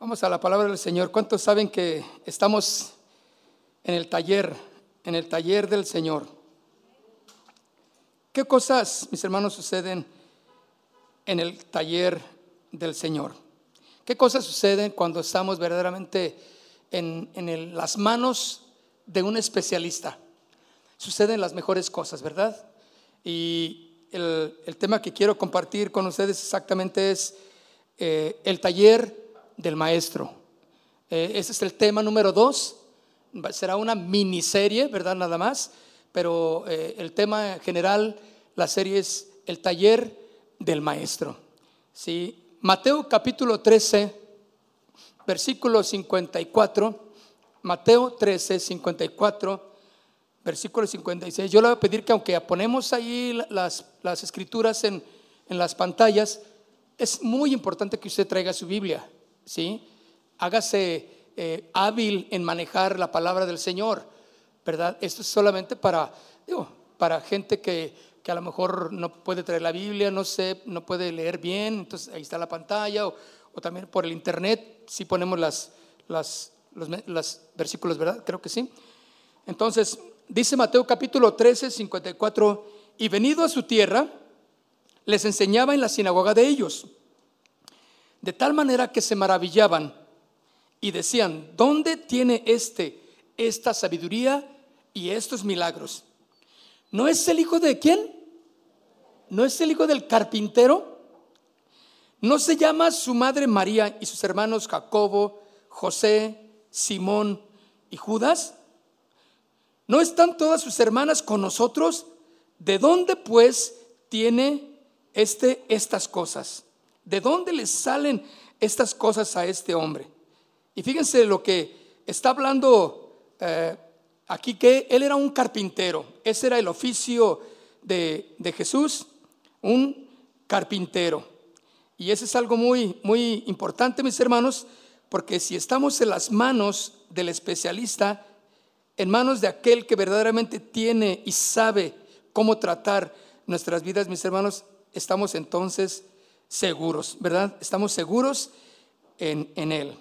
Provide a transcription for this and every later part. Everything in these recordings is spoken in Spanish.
Vamos a la palabra del Señor. ¿Cuántos saben que estamos en el taller, en el taller del Señor? ¿Qué cosas, mis hermanos, suceden en el taller del Señor? ¿Qué cosas suceden cuando estamos verdaderamente en, las manos de un especialista? Suceden las mejores cosas, ¿verdad? Y el, tema que quiero compartir con ustedes exactamente es eh, el taller del maestro. Eh, ese es el tema número dos. Será una miniserie, ¿verdad? Nada más. Pero eh, el tema general, la serie es el taller del maestro. ¿Sí? Mateo capítulo 13, versículo 54. Mateo 13, 54, versículo 56. Yo le voy a pedir que aunque ponemos ahí las, las escrituras en, en las pantallas, es muy importante que usted traiga su Biblia. ¿Sí? Hágase eh, hábil en manejar la palabra del Señor, ¿verdad? Esto es solamente para, digo, para gente que, que, a lo mejor no puede traer la Biblia, no sé, no puede leer bien, entonces ahí está la pantalla, o, también por el internet, si ponemos las, las, los versículos, ¿verdad? Creo que sí. Entonces, dice Mateo capítulo 13, 54, y venido a su tierra, les enseñaba en la sinagoga de ellos de tal manera que se maravillaban y decían, ¿dónde tiene este esta sabiduría y estos milagros? ¿No es el hijo de quién? ¿No es el hijo del carpintero? ¿No se llama su madre María y sus hermanos Jacobo, José, Simón y Judas? ¿No están todas sus hermanas con nosotros? ¿De dónde pues tiene este estas cosas? ¿De dónde le salen estas cosas a este hombre? Y fíjense lo que está hablando eh, aquí, que él era un carpintero. Ese era el oficio de, de Jesús, un carpintero. Y eso es algo muy, muy importante, mis hermanos, porque si estamos en las manos del especialista, en manos de aquel que verdaderamente tiene y sabe cómo tratar nuestras vidas, mis hermanos, estamos entonces seguros, ¿verdad? Estamos seguros en, en Él.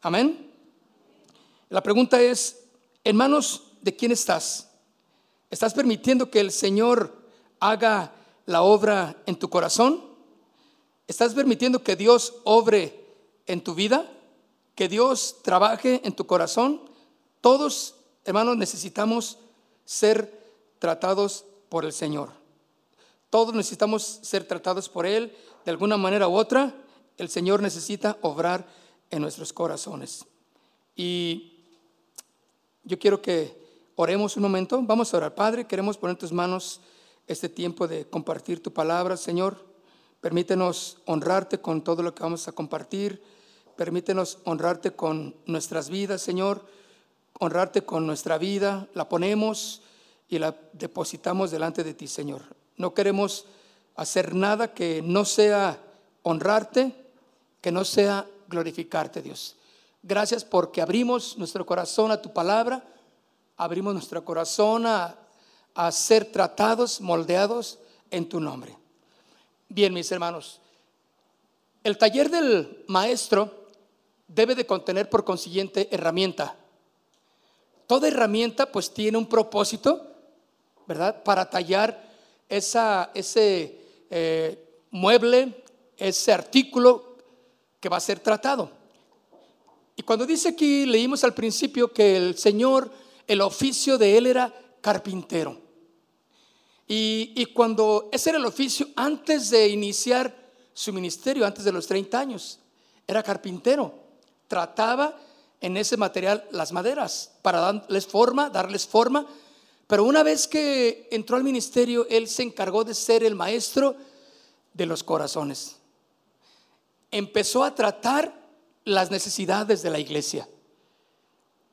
Amén. La pregunta es, ¿en manos de quién estás? ¿Estás permitiendo que el Señor haga la obra en tu corazón? ¿Estás permitiendo que Dios obre en tu vida? ¿Que Dios trabaje en tu corazón? Todos, hermanos, necesitamos ser tratados por el Señor. Todos necesitamos ser tratados por Él de alguna manera u otra, el Señor necesita obrar en nuestros corazones. Y yo quiero que oremos un momento. Vamos a orar, Padre. Queremos poner en tus manos este tiempo de compartir tu palabra, Señor. Permítenos honrarte con todo lo que vamos a compartir. Permítenos honrarte con nuestras vidas, Señor. Honrarte con nuestra vida. La ponemos y la depositamos delante de ti, Señor. No queremos hacer nada que no sea honrarte, que no sea glorificarte, Dios. Gracias porque abrimos nuestro corazón a tu palabra, abrimos nuestro corazón a, a ser tratados, moldeados en tu nombre. Bien, mis hermanos, el taller del maestro debe de contener por consiguiente herramienta. Toda herramienta pues tiene un propósito, ¿verdad? Para tallar esa, ese eh, mueble, ese artículo que va a ser tratado. Y cuando dice aquí, leímos al principio que el Señor, el oficio de él era carpintero. Y, y, cuando ese era el oficio antes de iniciar su ministerio, antes de los 30 años, era carpintero. Trataba en ese material las maderas para darles forma, darles forma pero una vez que entró al ministerio, él se encargó de ser el maestro de los corazones. Empezó a tratar las necesidades de la iglesia.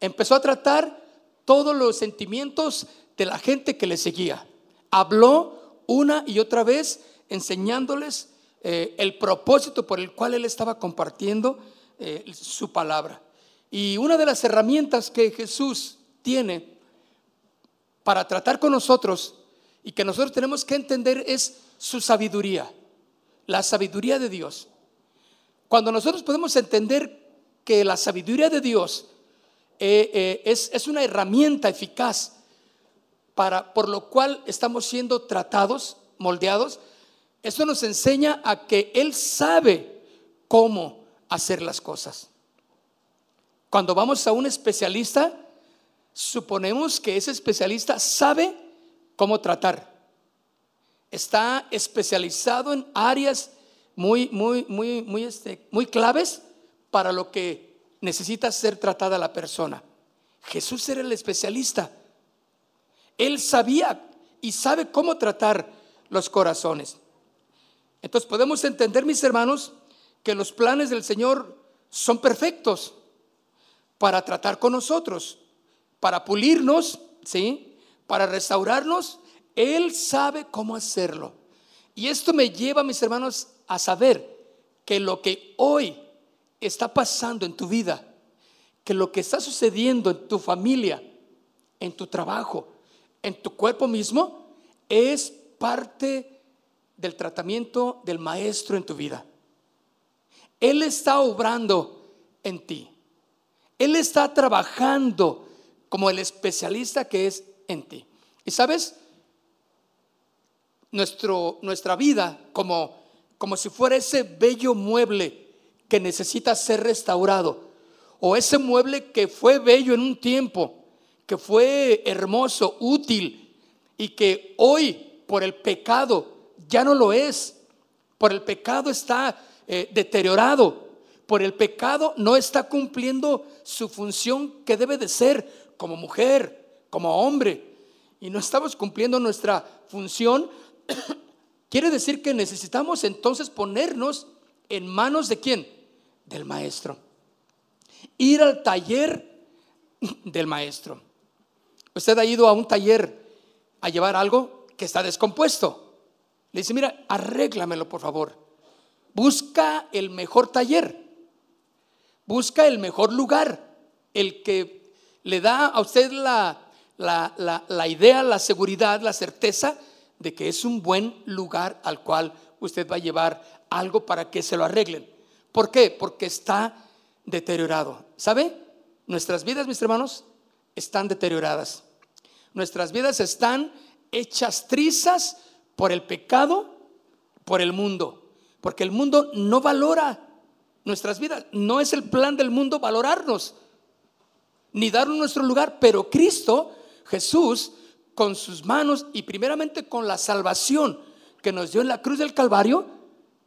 Empezó a tratar todos los sentimientos de la gente que le seguía. Habló una y otra vez enseñándoles eh, el propósito por el cual él estaba compartiendo eh, su palabra. Y una de las herramientas que Jesús tiene para tratar con nosotros y que nosotros tenemos que entender es su sabiduría, la sabiduría de Dios. Cuando nosotros podemos entender que la sabiduría de Dios eh, eh, es, es, una herramienta eficaz para, por lo cual estamos siendo tratados, moldeados, eso nos enseña a que Él sabe cómo hacer las cosas. Cuando vamos a un especialista, suponemos que ese especialista sabe cómo tratar. Está especializado en áreas muy, muy, muy, muy, este, muy claves para lo que necesita ser tratada la persona. Jesús era el especialista. Él sabía y sabe cómo tratar los corazones. Entonces podemos entender, mis hermanos, que los planes del Señor son perfectos para tratar con nosotros, para pulirnos, ¿sí? Para restaurarnos. Él sabe cómo hacerlo. Y esto me lleva, mis hermanos, a saber que lo que hoy está pasando en tu vida, que lo que está sucediendo en tu familia, en tu trabajo, en tu cuerpo mismo, es parte del tratamiento del maestro en tu vida. Él está obrando en ti. Él está trabajando como el especialista que es en ti. Y sabes, Nuestro, nuestra vida como, como si fuera ese bello mueble que necesita ser restaurado. O ese mueble que fue bello en un tiempo, que fue hermoso, útil, y que hoy por el pecado ya no lo es. Por el pecado está eh, deteriorado. Por el pecado no está cumpliendo su función que debe de ser como mujer, como hombre. Y no estamos cumpliendo nuestra función. Quiere decir que necesitamos entonces ponernos en manos de quién? del maestro. Ir al taller del maestro. Usted ha ido a un taller a llevar algo que está descompuesto. Le dice, mira, arréglamelo por favor. Busca el mejor taller. Busca el mejor lugar. El que le da a usted la, la, la idea, la seguridad, la certeza de que es un buen lugar al cual usted va a llevar algo para que se lo arreglen. ¿Por qué? Porque está deteriorado. ¿Sabe? Nuestras vidas, mis hermanos, están deterioradas. Nuestras vidas están hechas trizas por el pecado, por el mundo. Porque el mundo no valora nuestras vidas. No es el plan del mundo valorarnos, ni darnos nuestro lugar. Pero Cristo, Jesús, con sus manos y primeramente con la salvación que nos dio en la cruz del Calvario,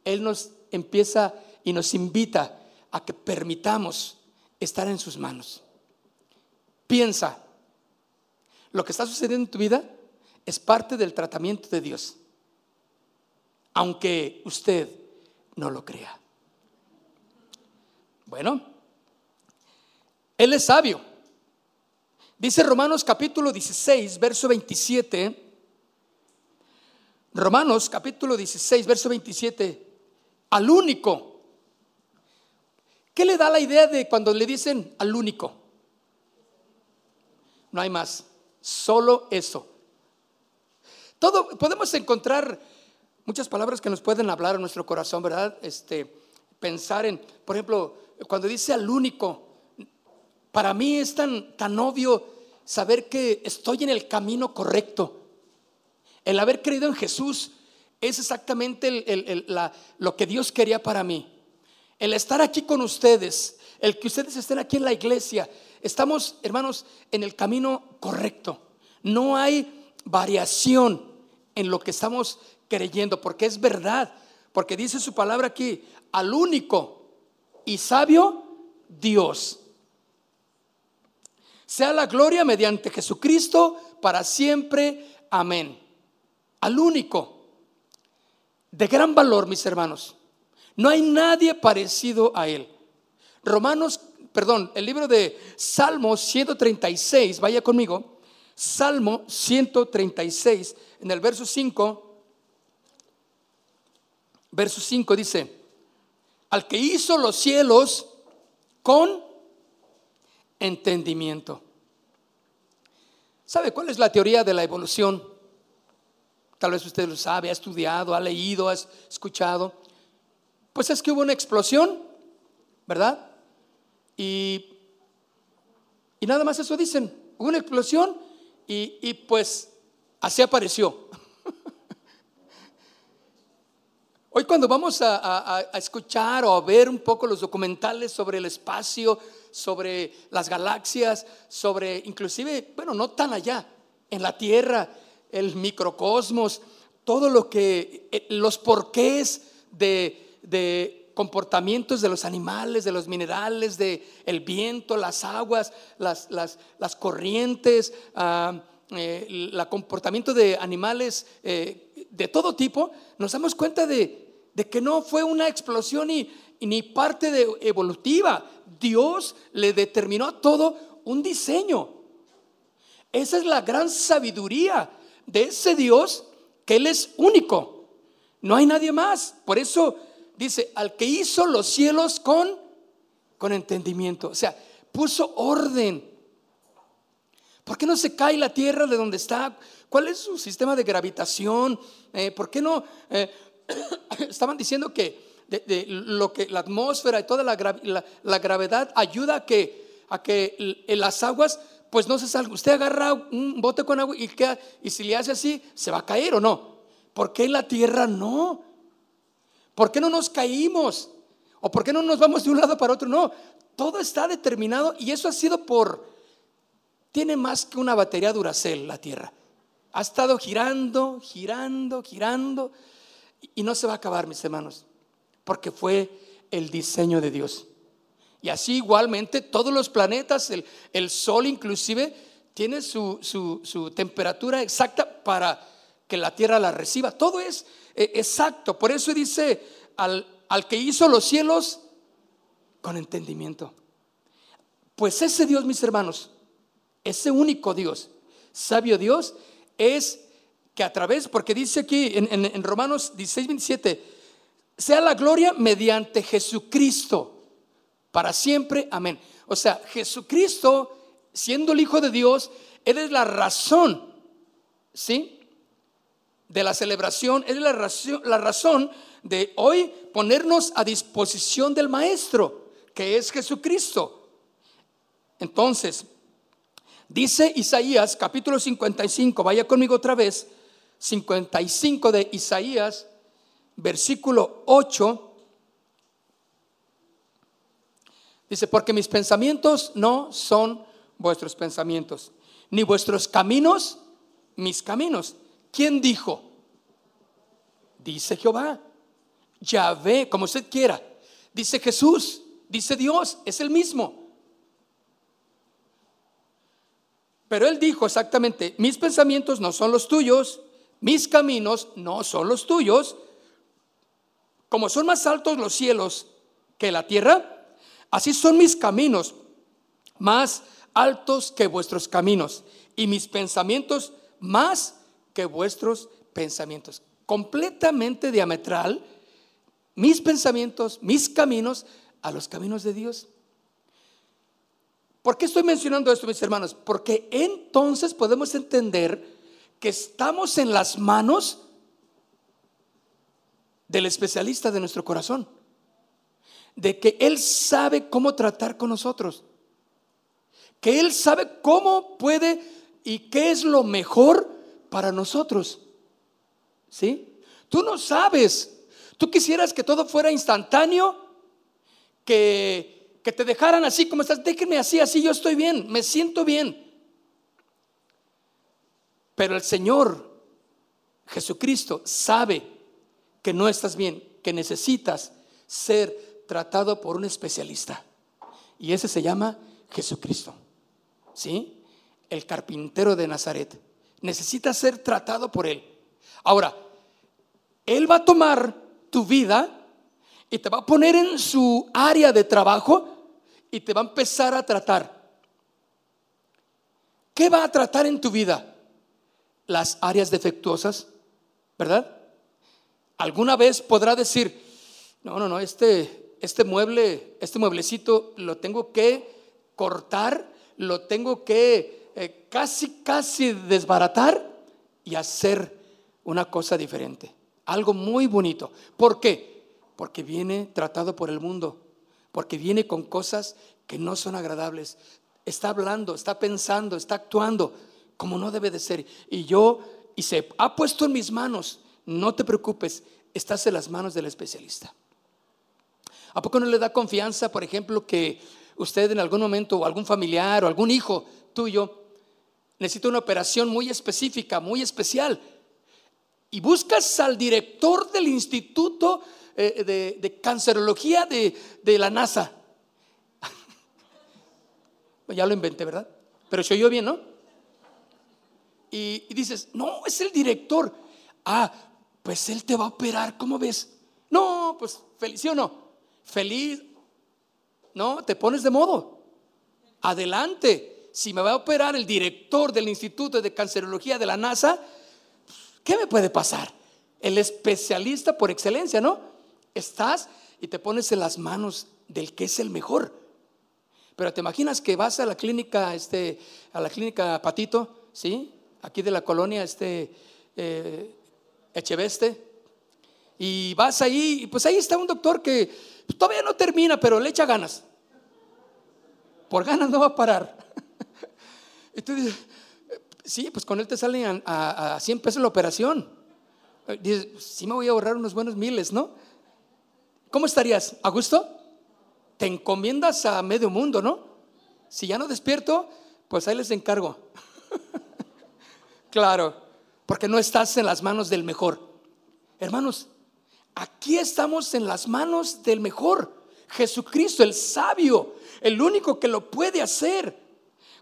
Él nos empieza y nos invita a que permitamos estar en sus manos. Piensa, lo que está sucediendo en tu vida es parte del tratamiento de Dios, aunque usted no lo crea. Bueno, Él es sabio. Dice Romanos capítulo 16, verso 27. Romanos capítulo 16, verso 27. Al único ¿Qué le da la idea de cuando le dicen al único? No hay más, solo eso. Todo podemos encontrar muchas palabras que nos pueden hablar a nuestro corazón, ¿verdad? Este pensar en, por ejemplo, cuando dice al único, para mí es tan tan obvio saber que estoy en el camino correcto. El haber creído en Jesús es exactamente lo que Dios quería para mí el estar aquí con ustedes, el que ustedes estén aquí en la iglesia, estamos, hermanos, en el camino correcto. No hay variación en lo que estamos creyendo, porque es verdad, porque dice su palabra aquí, al único y sabio Dios. Sea la gloria mediante Jesucristo para siempre. Amén. Al único, de gran valor, mis hermanos. No hay nadie parecido a Él. Romanos perdón, el libro de Salmo 136, vaya conmigo, Salmo 136, en el verso 5, verso 5 dice, al que hizo los cielos con entendimiento. ¿Sabe cuál es la teoría de la evolución? Tal vez usted lo sabe, ha estudiado, ha leído, ha escuchado. Pues es que hubo una explosión, ¿verdad? Y, y nada más eso dicen. Hubo una explosión y, y pues así apareció. Hoy cuando vamos a, escuchar o a ver un poco los documentales sobre el espacio, sobre las galaxias, sobre inclusive, bueno, no tan allá, en la Tierra, el microcosmos, todo lo que, eh, los porqués de, de comportamientos de los animales, de los minerales, de el viento, las aguas, las, las, corrientes, ah, eh, el comportamiento de animales eh, de todo tipo, nos damos cuenta de, de que no fue una explosión ni, ni parte de evolutiva. Dios le determinó a todo un diseño. Esa es la gran sabiduría de ese Dios que Él es único. No hay nadie más. Por eso dice, al que hizo los cielos con, con entendimiento. O sea, puso orden. ¿Por qué no se cae la tierra de donde está? ¿Cuál es su sistema de gravitación? Eh, ¿Por qué no? Eh, estaban diciendo que de, lo que la atmósfera y toda la, gravedad ayuda a que, a que las aguas pues no se salgan. Usted agarra un bote con agua y, y si le hace así, se va a caer o no. ¿Por qué en la tierra no? ¿Por qué no nos caímos? ¿O por qué no nos vamos de un lado para otro? No, todo está determinado y eso ha sido por... Tiene más que una batería Duracell la Tierra. Ha estado girando, girando, girando y no se va a acabar, mis hermanos, porque fue el diseño de Dios. Y así igualmente todos los planetas, el, Sol inclusive, tiene su, temperatura exacta para que la Tierra la reciba. Todo es eh, exacto. Por eso dice al, al que hizo los cielos con entendimiento. Pues ese Dios, mis hermanos, ese único Dios, sabio Dios, es que a través, porque dice aquí en, Romanos 16, 27, sea la gloria mediante Jesucristo, para siempre, amén. O sea, Jesucristo, siendo el Hijo de Dios, Él es la razón, ¿sí? De la celebración, es la razón, la razón de hoy ponernos a disposición del Maestro, que es Jesucristo. Entonces, dice Isaías capítulo 55, vaya conmigo otra vez, 55 de Isaías, versículo 8, dice, porque mis pensamientos no son vuestros pensamientos, ni vuestros caminos mis caminos. ¿Quién dijo? Dice Jehová, Yahvé, como usted quiera. Dice Jesús, dice Dios, es el mismo. Pero él dijo exactamente, mis pensamientos no son los tuyos, mis caminos no son los tuyos. Como son más altos los cielos que la tierra, así son mis caminos más altos que vuestros caminos y mis pensamientos más que vuestros pensamientos. Completamente diametral, mis pensamientos, mis caminos a los caminos de Dios. ¿Por qué estoy mencionando esto, mis hermanos? Porque entonces podemos entender que estamos en las manos del especialista de nuestro corazón, de que Él sabe cómo tratar con nosotros, que Él sabe cómo puede y qué es lo mejor para nosotros. ¿Sí? Tú no sabes, tú quisieras que todo fuera instantáneo, que, que te dejaran así como estás, déjenme así, así yo estoy bien, me siento bien. Pero el Señor Jesucristo sabe que no estás bien, que necesitas ser tratado por un especialista. Y ese se llama Jesucristo. ¿Sí? El carpintero de Nazaret. Necesita ser tratado por Él. Ahora, Él va a tomar tu vida y te va a poner en su área de trabajo y te va a empezar a tratar. ¿Qué va a tratar en tu vida? Las áreas defectuosas, ¿verdad? Alguna vez podrá decir, no, no, no, este, este mueble, este mueblecito lo tengo que cortar, lo tengo que eh, casi, casi desbaratar y hacer una cosa diferente. Algo muy bonito. ¿Por qué? Porque viene tratado por el mundo, porque viene con cosas que no son agradables. Está hablando, está pensando, está actuando como no debe de ser. Y yo, y se ha puesto en mis manos, no te preocupes, estás en las manos del especialista. ¿A poco no le da confianza, por ejemplo, que usted en algún momento o algún familiar o algún hijo tuyo necesita una operación muy específica, muy especial? Y buscas al director del Instituto eh, de, Cancerología de, la NASA. ya lo inventé, ¿verdad? Pero se oyó bien, ¿no? Y, y dices, no, es el director. Ah, pues él te va a operar, ¿cómo ves? No, pues feliz, ¿sí o no? Feliz. No, te pones de modo. Adelante. Si me va a operar el director del Instituto de Cancerología de la NASA, ¿qué me puede pasar? El especialista por excelencia, ¿no? Estás y te pones en las manos del que es el mejor. Pero te imaginas que vas a la clínica, este, a la clínica Patito, ¿sí? Aquí de la colonia, este, eh, Echeveste, y vas ahí, y pues ahí está un doctor que todavía no termina, pero le echa ganas. Por ganas no va a parar. Y tú dices, sí, pues con él te salen a, a, 100 pesos la operación. Dices, sí me voy a ahorrar unos buenos miles, ¿no? ¿Cómo estarías? ¿A gusto? Te encomiendas a medio mundo, ¿no? Si ya no despierto, pues ahí les encargo. claro porque no estás en las manos del mejor. Hermanos, aquí estamos en las manos del mejor. Jesucristo, el sabio, el único que lo puede hacer.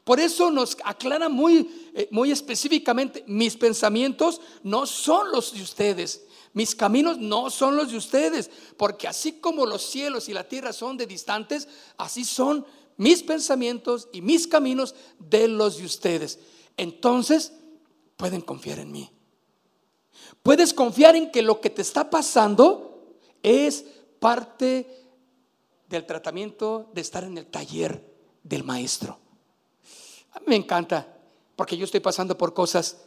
Por eso nos aclara muy, eh, muy específicamente, mis pensamientos no son los de ustedes, mis caminos no son los de ustedes, porque así como los cielos y la tierra son de distantes, así son mis pensamientos y mis caminos de los de ustedes. Entonces, pueden confiar en mí. Puedes confiar en que lo que te está pasando es parte del tratamiento de estar en el taller del maestro. A mí me encanta, porque yo estoy pasando por cosas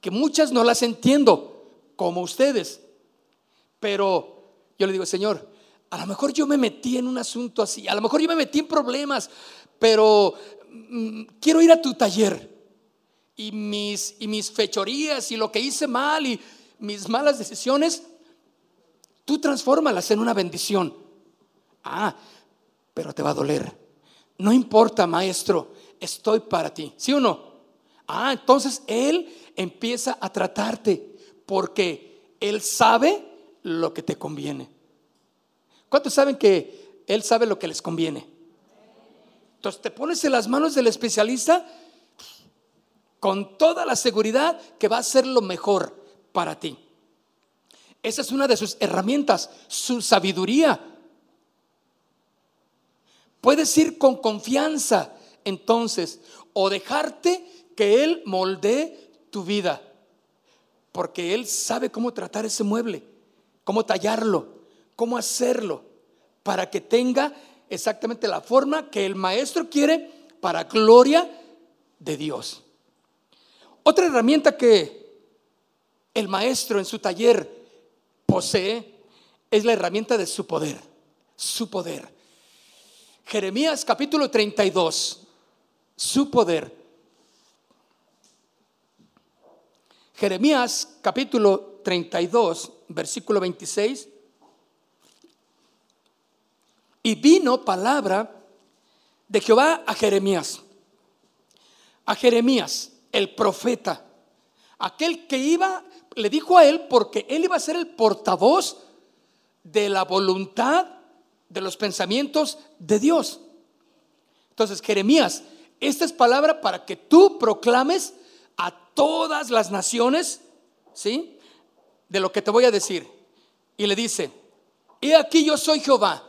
que muchas no las entiendo, como ustedes. Pero yo le digo, Señor, a lo mejor yo me metí en un asunto así, a lo mejor yo me metí en problemas, pero mm, quiero ir a tu taller y mis, y mis fechorías y lo que hice mal y mis malas decisiones, tú transfórmalas en una bendición. Ah, pero te va a doler. No importa, maestro, estoy para ti. ¿Sí o no? Ah, entonces Él empieza a tratarte porque Él sabe lo que te conviene. ¿Cuántos saben que Él sabe lo que les conviene? Entonces te pones en las manos del especialista con toda la seguridad que va a ser lo mejor para ti. Esa es una de sus herramientas, su sabiduría. Puedes ir con confianza entonces o dejarte que Él moldee tu vida, porque Él sabe cómo tratar ese mueble, cómo tallarlo, cómo hacerlo, para que tenga exactamente la forma que el maestro quiere para gloria de Dios. Otra herramienta que el maestro en su taller posee es la herramienta de su poder, su poder. Jeremías capítulo 32, su poder. Jeremías capítulo 32, versículo 26. Y vino palabra de Jehová a Jeremías. A Jeremías el profeta, aquel que iba, le dijo a él porque él iba a ser el portavoz de la voluntad, de los pensamientos de Dios. Entonces, Jeremías, esta es palabra para que tú proclames a todas las naciones, ¿sí? De lo que te voy a decir. Y le dice, he aquí yo soy Jehová,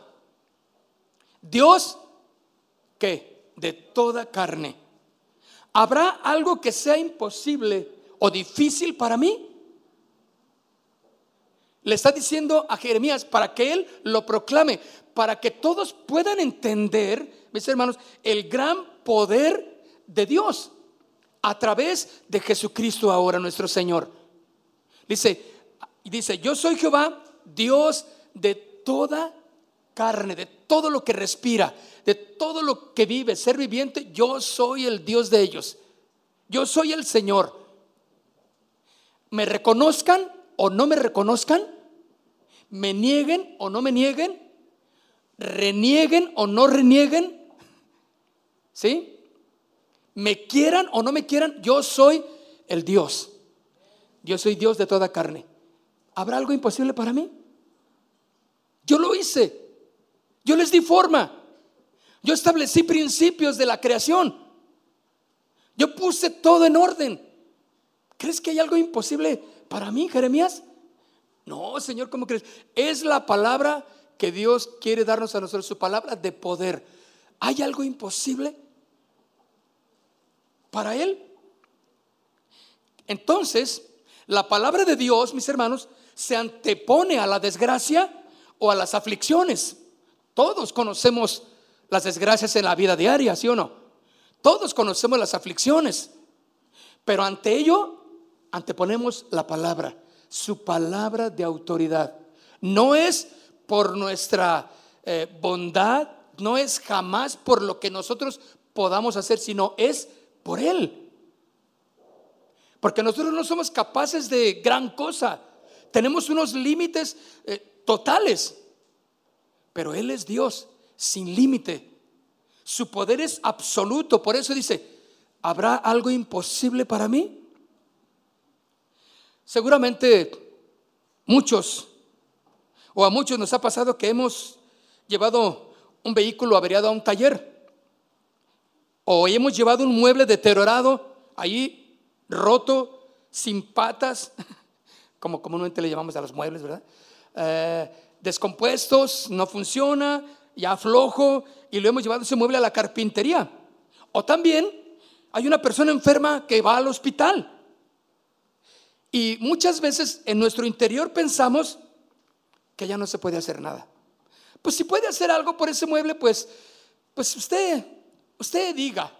Dios ¿qué? De toda carne. ¿Habrá algo que sea imposible o difícil para mí? Le está diciendo a Jeremías para que él lo proclame, para que todos puedan entender, mis hermanos, el gran poder de Dios a través de Jesucristo ahora nuestro Señor. Dice, dice, yo soy Jehová, Dios de toda carne, de todo lo que respira, de todo lo que vive, ser viviente, yo soy el Dios de ellos. Yo soy el Señor. Me reconozcan o no me reconozcan, me nieguen o no me nieguen, renieguen o no renieguen, ¿sí? Me quieran o no me quieran, yo soy el Dios. Yo soy Dios de toda carne. ¿Habrá algo imposible para mí? Yo lo hice. Yo les di forma. Yo establecí principios de la creación. Yo puse todo en orden. ¿Crees que hay algo imposible para mí, Jeremías? No, Señor, ¿cómo crees? Es la palabra que Dios quiere darnos a nosotros, su palabra de poder. ¿Hay algo imposible para Él? Entonces, la palabra de Dios, mis hermanos, se antepone a la desgracia o a las aflicciones. Todos conocemos las desgracias en la vida diaria, ¿sí o no? Todos conocemos las aflicciones, pero ante ello anteponemos la palabra, su palabra de autoridad. No es por nuestra eh, bondad, no es jamás por lo que nosotros podamos hacer, sino es por Él. Porque nosotros no somos capaces de gran cosa. Tenemos unos límites eh, totales. Pero Él es Dios sin límite. Su poder es absoluto. Por eso dice, ¿habrá algo imposible para mí? Seguramente muchos, o a muchos nos ha pasado que hemos llevado un vehículo averiado a un taller, o hemos llevado un mueble deteriorado ahí, roto, sin patas, como comúnmente le llamamos a los muebles, ¿verdad? Eh, descompuestos, no funciona, ya flojo, y lo hemos llevado ese mueble a la carpintería. O también hay una persona enferma que va al hospital. Y muchas veces en nuestro interior pensamos que ya no se puede hacer nada. Pues si puede hacer algo por ese mueble, pues, pues usted, usted diga.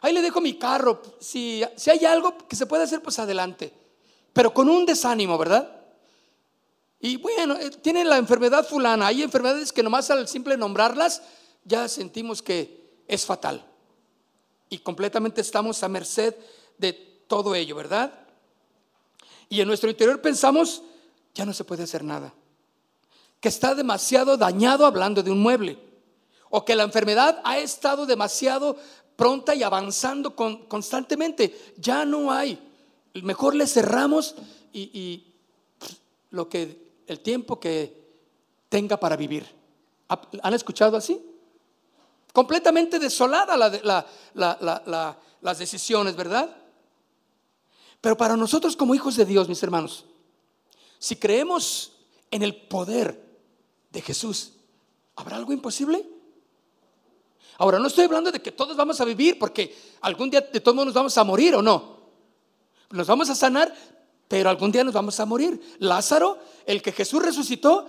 Ahí le dejo mi carro. Si, si hay algo que se puede hacer, pues adelante. Pero con un desánimo, ¿verdad? Y bueno, eh, tiene la enfermedad fulana. Hay enfermedades que nomás al simple nombrarlas ya sentimos que es fatal. Y completamente estamos a merced de todo ello, ¿verdad? Y en nuestro interior pensamos, ya no se puede hacer nada. Que está demasiado dañado hablando de un mueble. O que la enfermedad ha estado demasiado pronta y avanzando constantemente. Ya no hay. Mejor le cerramos y, y lo que el tiempo que tenga para vivir. ¿Han escuchado así? Completamente desolada las decisiones, ¿verdad? Pero para nosotros como hijos de Dios, mis hermanos, si creemos en el poder de Jesús, ¿habrá algo imposible? Ahora, no estoy hablando de que todos vamos a vivir porque algún día de todos nos vamos a morir o no. Nos vamos a sanar, pero algún día nos vamos a morir. Lázaro, el que Jesús resucitó,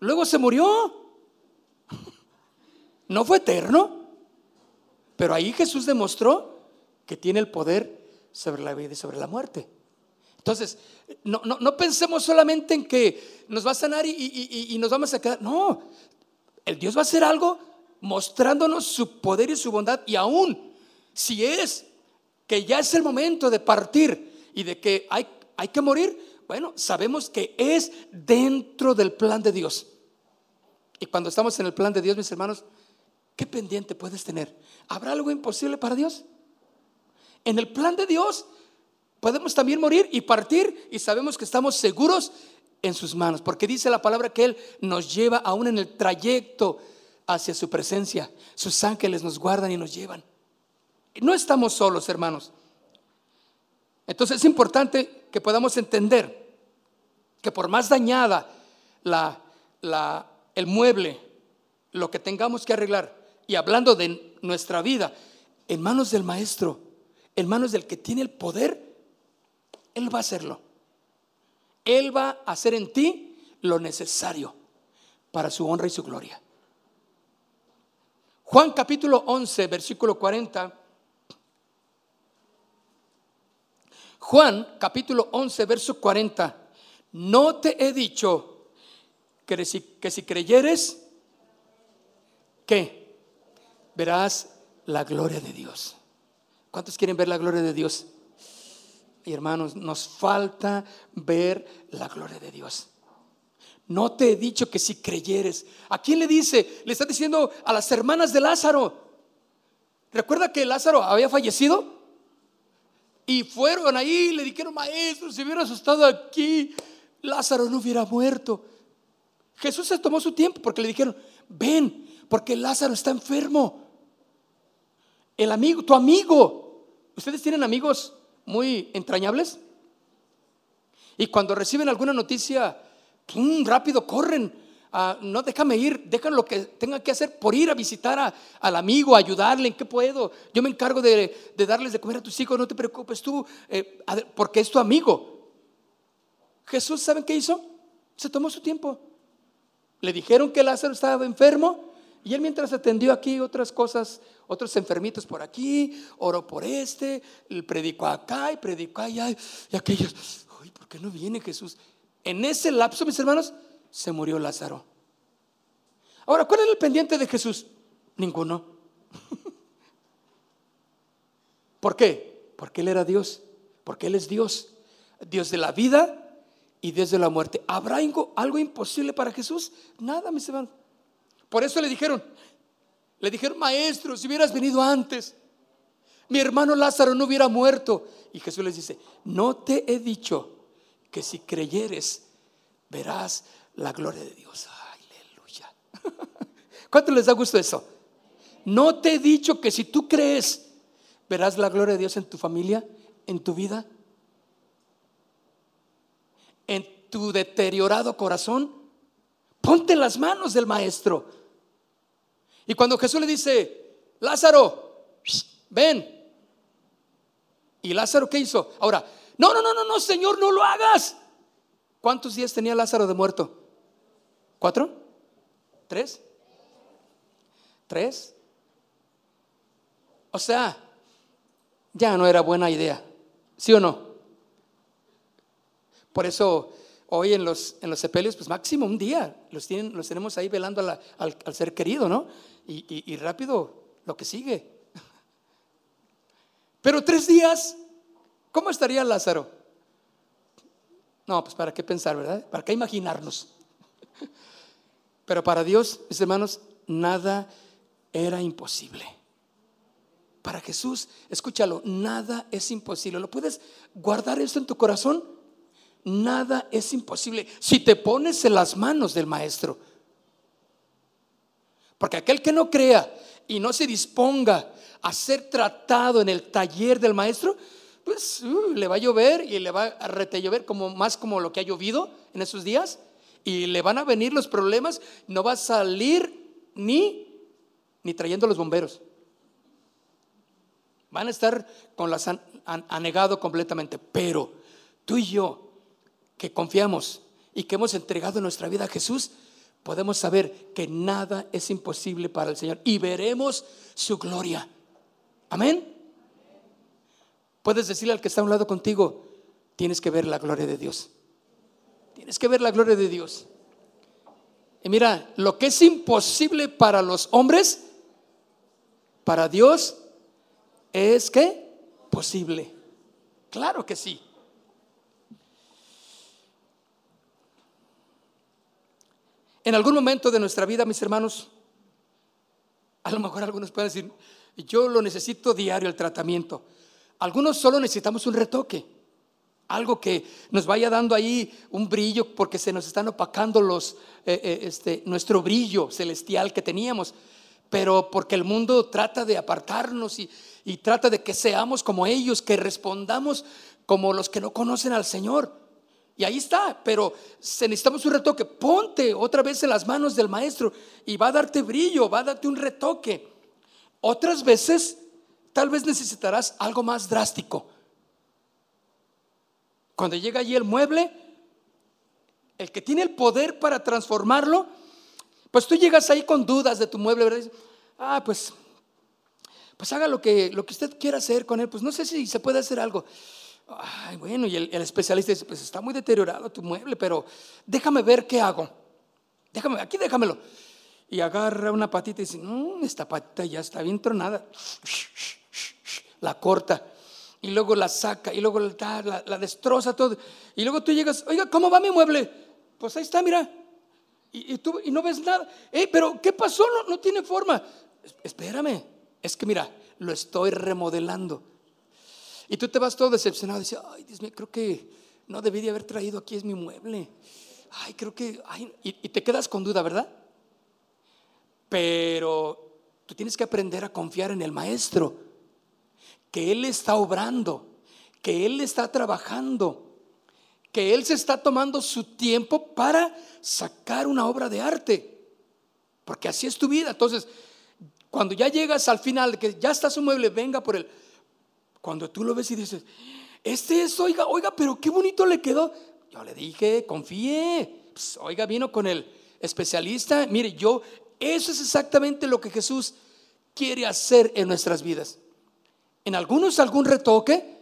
luego se murió. No fue eterno, pero ahí Jesús demostró que tiene el poder sobre la vida y sobre la muerte. Entonces, no, no, pensemos solamente en que nos va a sanar y, y, nos vamos a quedar. No, el Dios va a hacer algo mostrándonos su poder y su bondad. Y aún si es que ya es el momento de partir y de que hay hay que morir. Bueno, sabemos que es dentro del plan de Dios. Y cuando estamos en el plan de Dios, mis hermanos, ¿qué pendiente puedes tener? ¿Habrá algo imposible para Dios? En el plan de Dios podemos también morir y partir y sabemos que estamos seguros en sus manos, porque dice la palabra que Él nos lleva aún en el trayecto hacia su presencia. Sus ángeles nos guardan y nos llevan. No estamos solos, hermanos. Entonces es importante que podamos entender que por más dañada la, el mueble, lo que tengamos que arreglar, y hablando de nuestra vida, en manos del maestro, en manos del que tiene el poder, Él va a hacerlo. Él va a hacer en ti lo necesario para su honra y su gloria. Juan capítulo 11, versículo 40. Juan capítulo 11, verso 40. No te he dicho que si, que si creyeres, ¿qué? Verás la gloria de Dios. ¿Cuántos quieren ver la gloria de Dios? Y hermanos, nos falta ver la gloria de Dios. No te he dicho que si creyeres. ¿A quién le dice? Le está diciendo a las hermanas de Lázaro. ¿Recuerda que Lázaro había fallecido? Y fueron ahí y le dijeron, maestro, si hubiera estado aquí, Lázaro no hubiera muerto. Jesús se tomó su tiempo porque le dijeron, ven, porque Lázaro está enfermo. El amigo, tu amigo. ¿Ustedes tienen amigos muy entrañables? Y cuando reciben alguna noticia, rápido corren. No, déjame ir, dejan lo que tenga que hacer por ir a visitar al amigo, ayudarle, ¿en qué puedo? Yo me encargo de, darles de comer a tus hijos, no te preocupes tú, eh, porque es tu amigo. Jesús, ¿saben qué hizo? Se tomó su tiempo. Le dijeron que Lázaro estaba enfermo y él mientras atendió aquí otras cosas, otros enfermitos por aquí, oró por este, predicó acá y predicó allá y aquellos, ¿por qué no viene Jesús? En ese lapso, mis hermanos, se murió Lázaro. Ahora, ¿cuál era el pendiente de Jesús? Ninguno. ¿Por qué? Porque Él era Dios, porque Él es Dios, Dios de la vida y Dios de la muerte. ¿Habrá algo, algo imposible para Jesús? Nada, mis hermanos. Por eso le dijeron, le dijeron, maestro, si hubieras venido antes, mi hermano Lázaro no hubiera muerto. Y Jesús les dice, no te he dicho que si creyeres, verás la gloria de Dios. Aleluya. ¿Cuánto les da gusto eso? No te he dicho que si tú crees, verás la gloria de Dios en tu familia, en tu vida, en tu deteriorado corazón. Ponte las manos del maestro. Y cuando Jesús le dice, Lázaro, ven. ¿Y Lázaro qué hizo? Ahora, no, no, no, no, no, Señor, no lo hagas. ¿Cuántos días tenía Lázaro de muerto? ¿Cuatro? ¿Tres? ¿Tres? O sea, ya no era buena idea. ¿Sí o no? Por eso hoy en los, en los sepelios, pues máximo un día, los, tienen, los tenemos ahí velando al, ser querido, ¿no? y, rápido lo que sigue. Pero tres días, ¿cómo estaría Lázaro? No, pues para qué pensar, ¿verdad? ¿Para qué imaginarnos? Pero para Dios, mis hermanos, nada era imposible. Para Jesús, escúchalo, nada es imposible. ¿Lo puedes guardar esto en tu corazón? Nada es imposible si te pones en las manos del Maestro. Porque aquel que no crea y no se disponga a ser tratado en el taller del maestro, pues uh, le va a llover y le va a rete llover como más como lo que ha llovido en esos días y le van a venir los problemas, no va a salir ni ni trayendo los bomberos. Van a estar con las anegado completamente, pero tú y yo que confiamos y que hemos entregado nuestra vida a Jesús, podemos saber que nada es imposible para el Señor y veremos su gloria. Amén. Puedes decirle al que está a un lado contigo, tienes que ver la gloria de Dios. Tienes que ver la gloria de Dios. Y mira, lo que es imposible para los hombres, para Dios es que posible. Claro que sí. En algún momento de nuestra vida, mis hermanos, a lo mejor algunos pueden decir, yo lo necesito diario el tratamiento. Algunos solo necesitamos un retoque, algo que nos vaya dando ahí un brillo porque se nos están opacando los, eh, eh, este, nuestro brillo celestial que teníamos, pero porque el mundo trata de apartarnos y, y trata de que seamos como ellos, que respondamos como los que no conocen al Señor. Y ahí está, pero necesitamos un retoque. Ponte otra vez en las manos del maestro y va a darte brillo, va a darte un retoque. Otras veces, tal vez necesitarás algo más drástico. Cuando llega allí el mueble, el que tiene el poder para transformarlo, pues tú llegas ahí con dudas de tu mueble, ¿verdad? ah, pues, pues haga lo que, lo que usted quiera hacer con él. Pues no sé si se puede hacer algo. Ay, bueno, y el, especialista dice, pues está muy deteriorado tu mueble, pero déjame ver qué hago. Déjame, aquí déjamelo. Y agarra una patita y dice, no, esta patita ya está bien tronada. La corta. Y luego la saca, y luego la, la, destroza todo. Y luego tú llegas, oiga, ¿cómo va mi mueble? Pues ahí está, mira. Y, tú, y no ves nada. pero ¿qué pasó? No, no tiene forma. Espérame, es que mira, lo estoy remodelando. Y tú te vas todo decepcionado y dices, ay, Dios mío, creo que no debí de haber traído aquí es mi mueble. Ay, creo que, ay, y, y te quedas con duda, ¿verdad? Pero tú tienes que aprender a confiar en el maestro, que Él está obrando, que Él está trabajando, que Él se está tomando su tiempo para sacar una obra de arte, porque así es tu vida. Entonces, cuando ya llegas al final, que ya está su mueble, venga por él. Cuando tú lo ves y dices, este es, oiga, oiga, pero qué bonito le quedó. Yo le dije, confíe. Pues, oiga, vino con el especialista. Mire, yo, eso es exactamente lo que Jesús quiere hacer en nuestras vidas. En algunos algún retoque,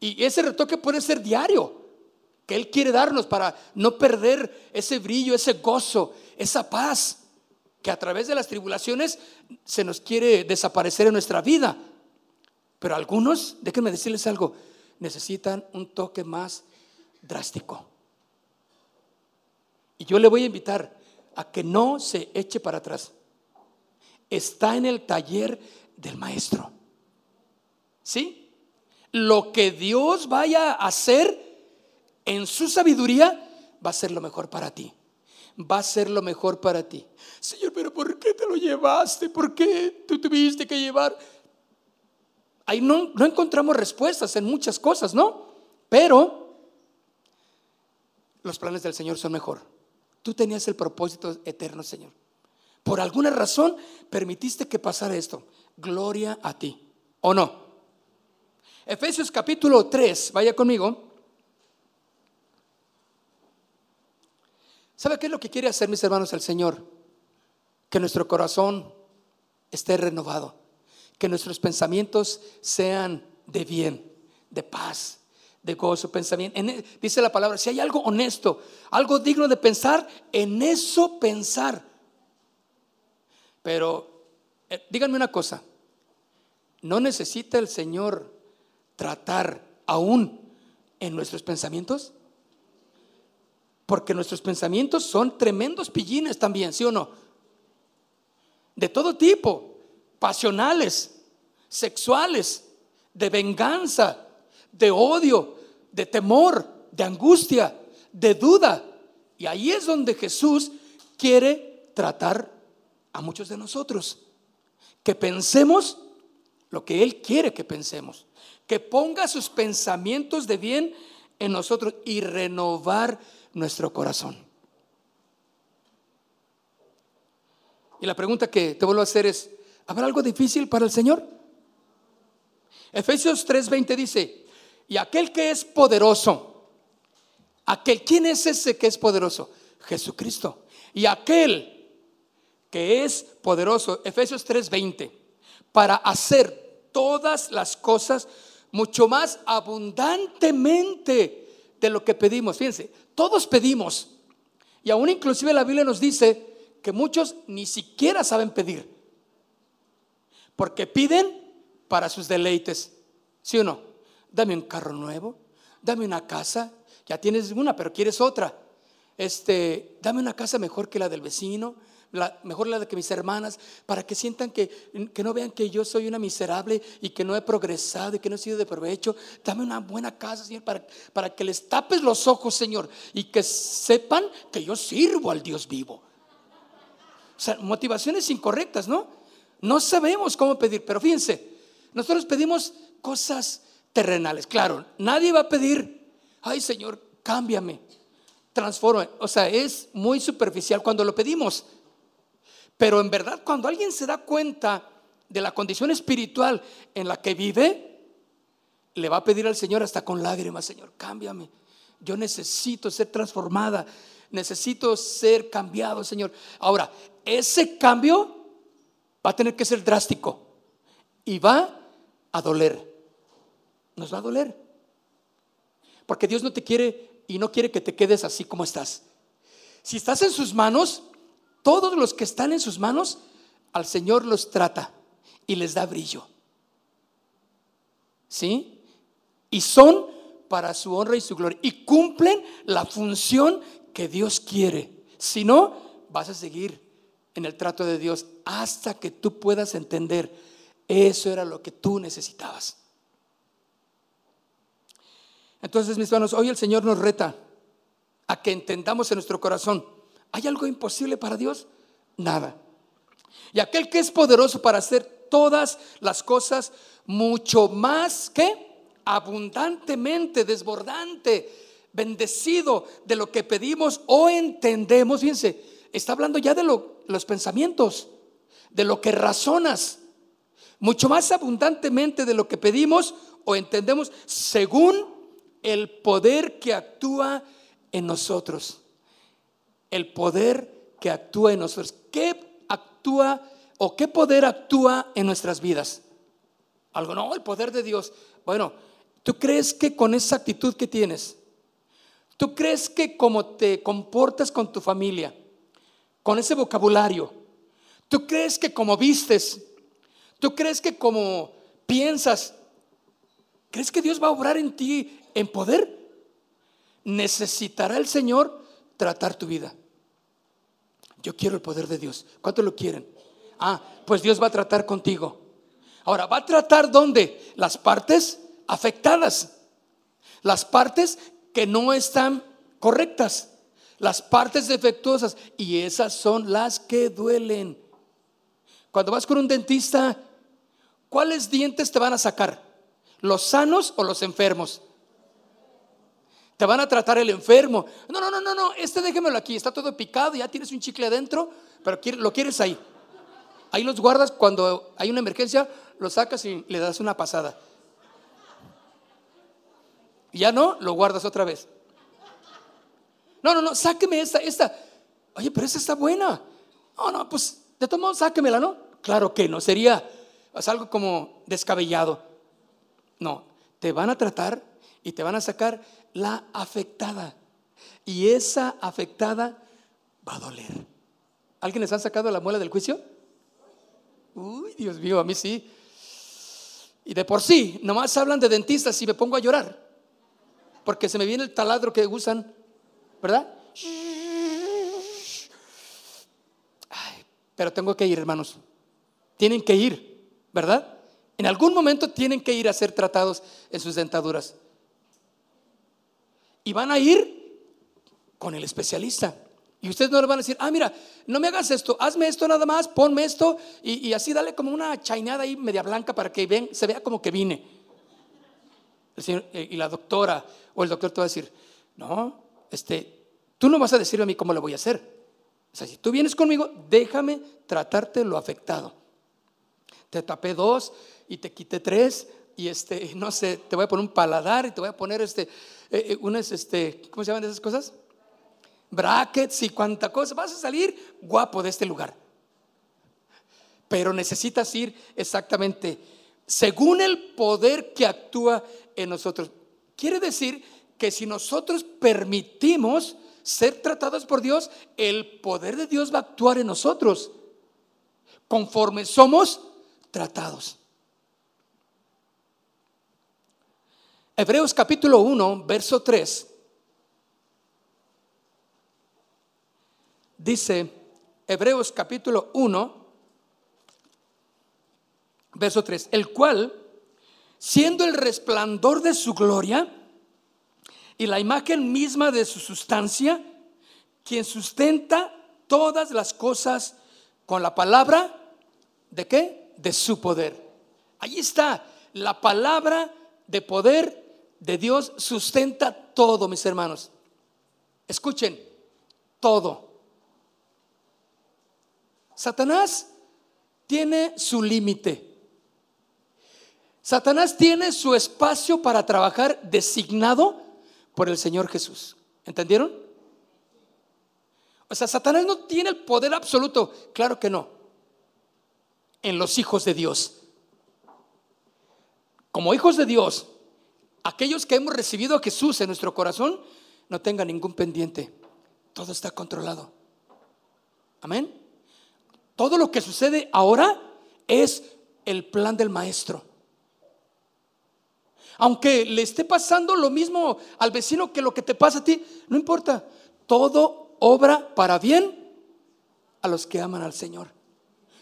y ese retoque puede ser diario, que Él quiere darnos para no perder ese brillo, ese gozo, esa paz que a través de las tribulaciones se nos quiere desaparecer en nuestra vida. Pero algunos, déjenme decirles algo, necesitan un toque más drástico. Y yo le voy a invitar a que no se eche para atrás. Está en el taller del maestro. ¿Sí? Lo que Dios vaya a hacer en su sabiduría va a ser lo mejor para ti. Va a ser lo mejor para ti. Señor, pero ¿por qué te lo llevaste? ¿Por qué tú tuviste que llevar? ahí no, encontramos respuestas en muchas cosas, ¿no? Pero los planes del Señor son mejor. Tú tenías el propósito eterno, Señor. Por alguna razón permitiste que pasara esto. Gloria a ti. ¿O no? Efesios capítulo 3, vaya conmigo. ¿Sabe qué es lo que quiere hacer, mis hermanos, el Señor? Que nuestro corazón esté renovado que nuestros pensamientos sean de bien, de paz, de gozo, pensamiento. E, dice la palabra, si hay algo honesto, algo digno de pensar, en eso pensar. Pero eh, díganme una cosa, ¿no necesita el Señor tratar aún en nuestros pensamientos? Porque nuestros pensamientos son tremendos pillines también, ¿sí o no? De todo tipo pasionales, sexuales, de venganza, de odio, de temor, de angustia, de duda. Y ahí es donde Jesús quiere tratar a muchos de nosotros. Que pensemos lo que Él quiere que pensemos. Que ponga sus pensamientos de bien en nosotros y renovar nuestro corazón. Y la pregunta que te vuelvo a hacer es, ¿Habrá algo difícil para el Señor? Efesios 3:20 dice, y aquel que es poderoso, aquel, ¿quién es ese que es poderoso? Jesucristo. Y aquel que es poderoso, Efesios 3:20, para hacer todas las cosas mucho más abundantemente de lo que pedimos. Fíjense, todos pedimos. Y aún inclusive la Biblia nos dice que muchos ni siquiera saben pedir porque piden para sus deleites. ¿Sí o no? Dame un carro nuevo, dame una casa, ya tienes una, pero quieres otra. Este, dame una casa mejor que la del vecino, mejor la de que mis hermanas, para que sientan que, que no vean que yo soy una miserable y que no he progresado y que no he sido de provecho. Dame una buena casa, Señor, para, para que les tapes los ojos, Señor, y que sepan que yo sirvo al Dios vivo. O sea, motivaciones incorrectas, ¿no? No sabemos cómo pedir, pero fíjense, nosotros pedimos cosas terrenales. Claro, nadie va a pedir, ay Señor, cámbiame, transforma. O sea, es muy superficial cuando lo pedimos. Pero en verdad, cuando alguien se da cuenta de la condición espiritual en la que vive, le va a pedir al Señor hasta con lágrimas, Señor, cámbiame. Yo necesito ser transformada, necesito ser cambiado, Señor. Ahora, ese cambio va a tener que ser drástico y va a doler. Nos va a doler. Porque Dios no te quiere y no quiere que te quedes así como estás. Si estás en sus manos, todos los que están en sus manos, al Señor los trata y les da brillo. ¿Sí? Y son para su honra y su gloria. Y cumplen la función que Dios quiere. Si no, vas a seguir en el trato de Dios hasta que tú puedas entender eso era lo que tú necesitabas. Entonces, mis hermanos, hoy el Señor nos reta a que entendamos en nuestro corazón, ¿hay algo imposible para Dios? Nada. Y aquel que es poderoso para hacer todas las cosas mucho más que abundantemente, desbordante, bendecido de lo que pedimos o entendemos. Fíjense, está hablando ya de los pensamientos, de lo que razonas, mucho más abundantemente de lo que pedimos o entendemos según el poder que actúa en nosotros. El poder que actúa en nosotros. ¿Qué actúa o qué poder actúa en nuestras vidas? Algo, no, el poder de Dios. Bueno, ¿tú crees que con esa actitud que tienes, tú crees que como te comportas con tu familia, con ese vocabulario, tú crees que como vistes, tú crees que como piensas, crees que Dios va a obrar en ti en poder? Necesitará el Señor tratar tu vida. Yo quiero el poder de Dios. ¿Cuánto lo quieren? Ah, pues Dios va a tratar contigo. Ahora, ¿va a tratar dónde? Las partes afectadas. Las partes que no están correctas. Las partes defectuosas. Y esas son las que duelen. Cuando vas con un dentista, ¿cuáles dientes te van a sacar? ¿Los sanos o los enfermos? Te van a tratar el enfermo. No, no, no, no, no, este déjemelo aquí, está todo picado, ya tienes un chicle adentro, pero lo quieres ahí. Ahí los guardas cuando hay una emergencia, lo sacas y le das una pasada. Ya no, lo guardas otra vez. No, no, no, sáqueme esta, esta. Oye, pero esa está buena. No, no, pues de todo modo, sáquemela, ¿no? Claro que no, sería algo como descabellado. No, te van a tratar y te van a sacar la afectada. Y esa afectada va a doler. ¿Alguien les ha sacado la muela del juicio? Uy, Dios mío, a mí sí. Y de por sí, nomás hablan de dentistas y me pongo a llorar. Porque se me viene el taladro que usan, ¿verdad? pero tengo que ir, hermanos. Tienen que ir, ¿verdad? En algún momento tienen que ir a ser tratados en sus dentaduras. Y van a ir con el especialista. Y ustedes no le van a decir, ah, mira, no me hagas esto, hazme esto nada más, ponme esto y, así dale como una chainada ahí media blanca para que ven, se vea como que vine. Eh, y la doctora o el doctor te va a decir, no, este, tú no vas a decirme a mí cómo lo voy a hacer. O sea, si tú vienes conmigo, déjame tratarte lo afectado. Te tapé dos y te quité tres y este, no sé, te voy a poner un paladar y te voy a poner este, eh, eh, unas, este, ¿cómo se llaman esas cosas? brackets y cuánta cosa, vas a salir guapo de este lugar. Pero necesitas ir exactamente según el poder que actúa en nosotros. Quiere decir que si nosotros permitimos ser tratados por Dios, el poder de Dios va a actuar en nosotros conforme somos tratados. Hebreos capítulo 1, verso 3 dice Hebreos capítulo 1, verso 3, el cual, siendo el resplandor de su gloria y la imagen misma de su sustancia, quien sustenta todas las cosas con la palabra de qué? De su poder. Ahí está, la palabra de poder de Dios sustenta todo, mis hermanos. Escuchen, todo. Satanás tiene su límite. Satanás tiene su espacio para trabajar designado por el Señor Jesús. ¿Entendieron? O sea, Satanás no tiene el poder absoluto. Claro que no. En los hijos de Dios. Como hijos de Dios, aquellos que hemos recibido a Jesús en nuestro corazón, no tengan ningún pendiente. Todo está controlado. Amén. Todo lo que sucede ahora es el plan del maestro. Aunque le esté pasando lo mismo al vecino que lo que te pasa a ti, no importa. Todo obra para bien a los que aman al Señor.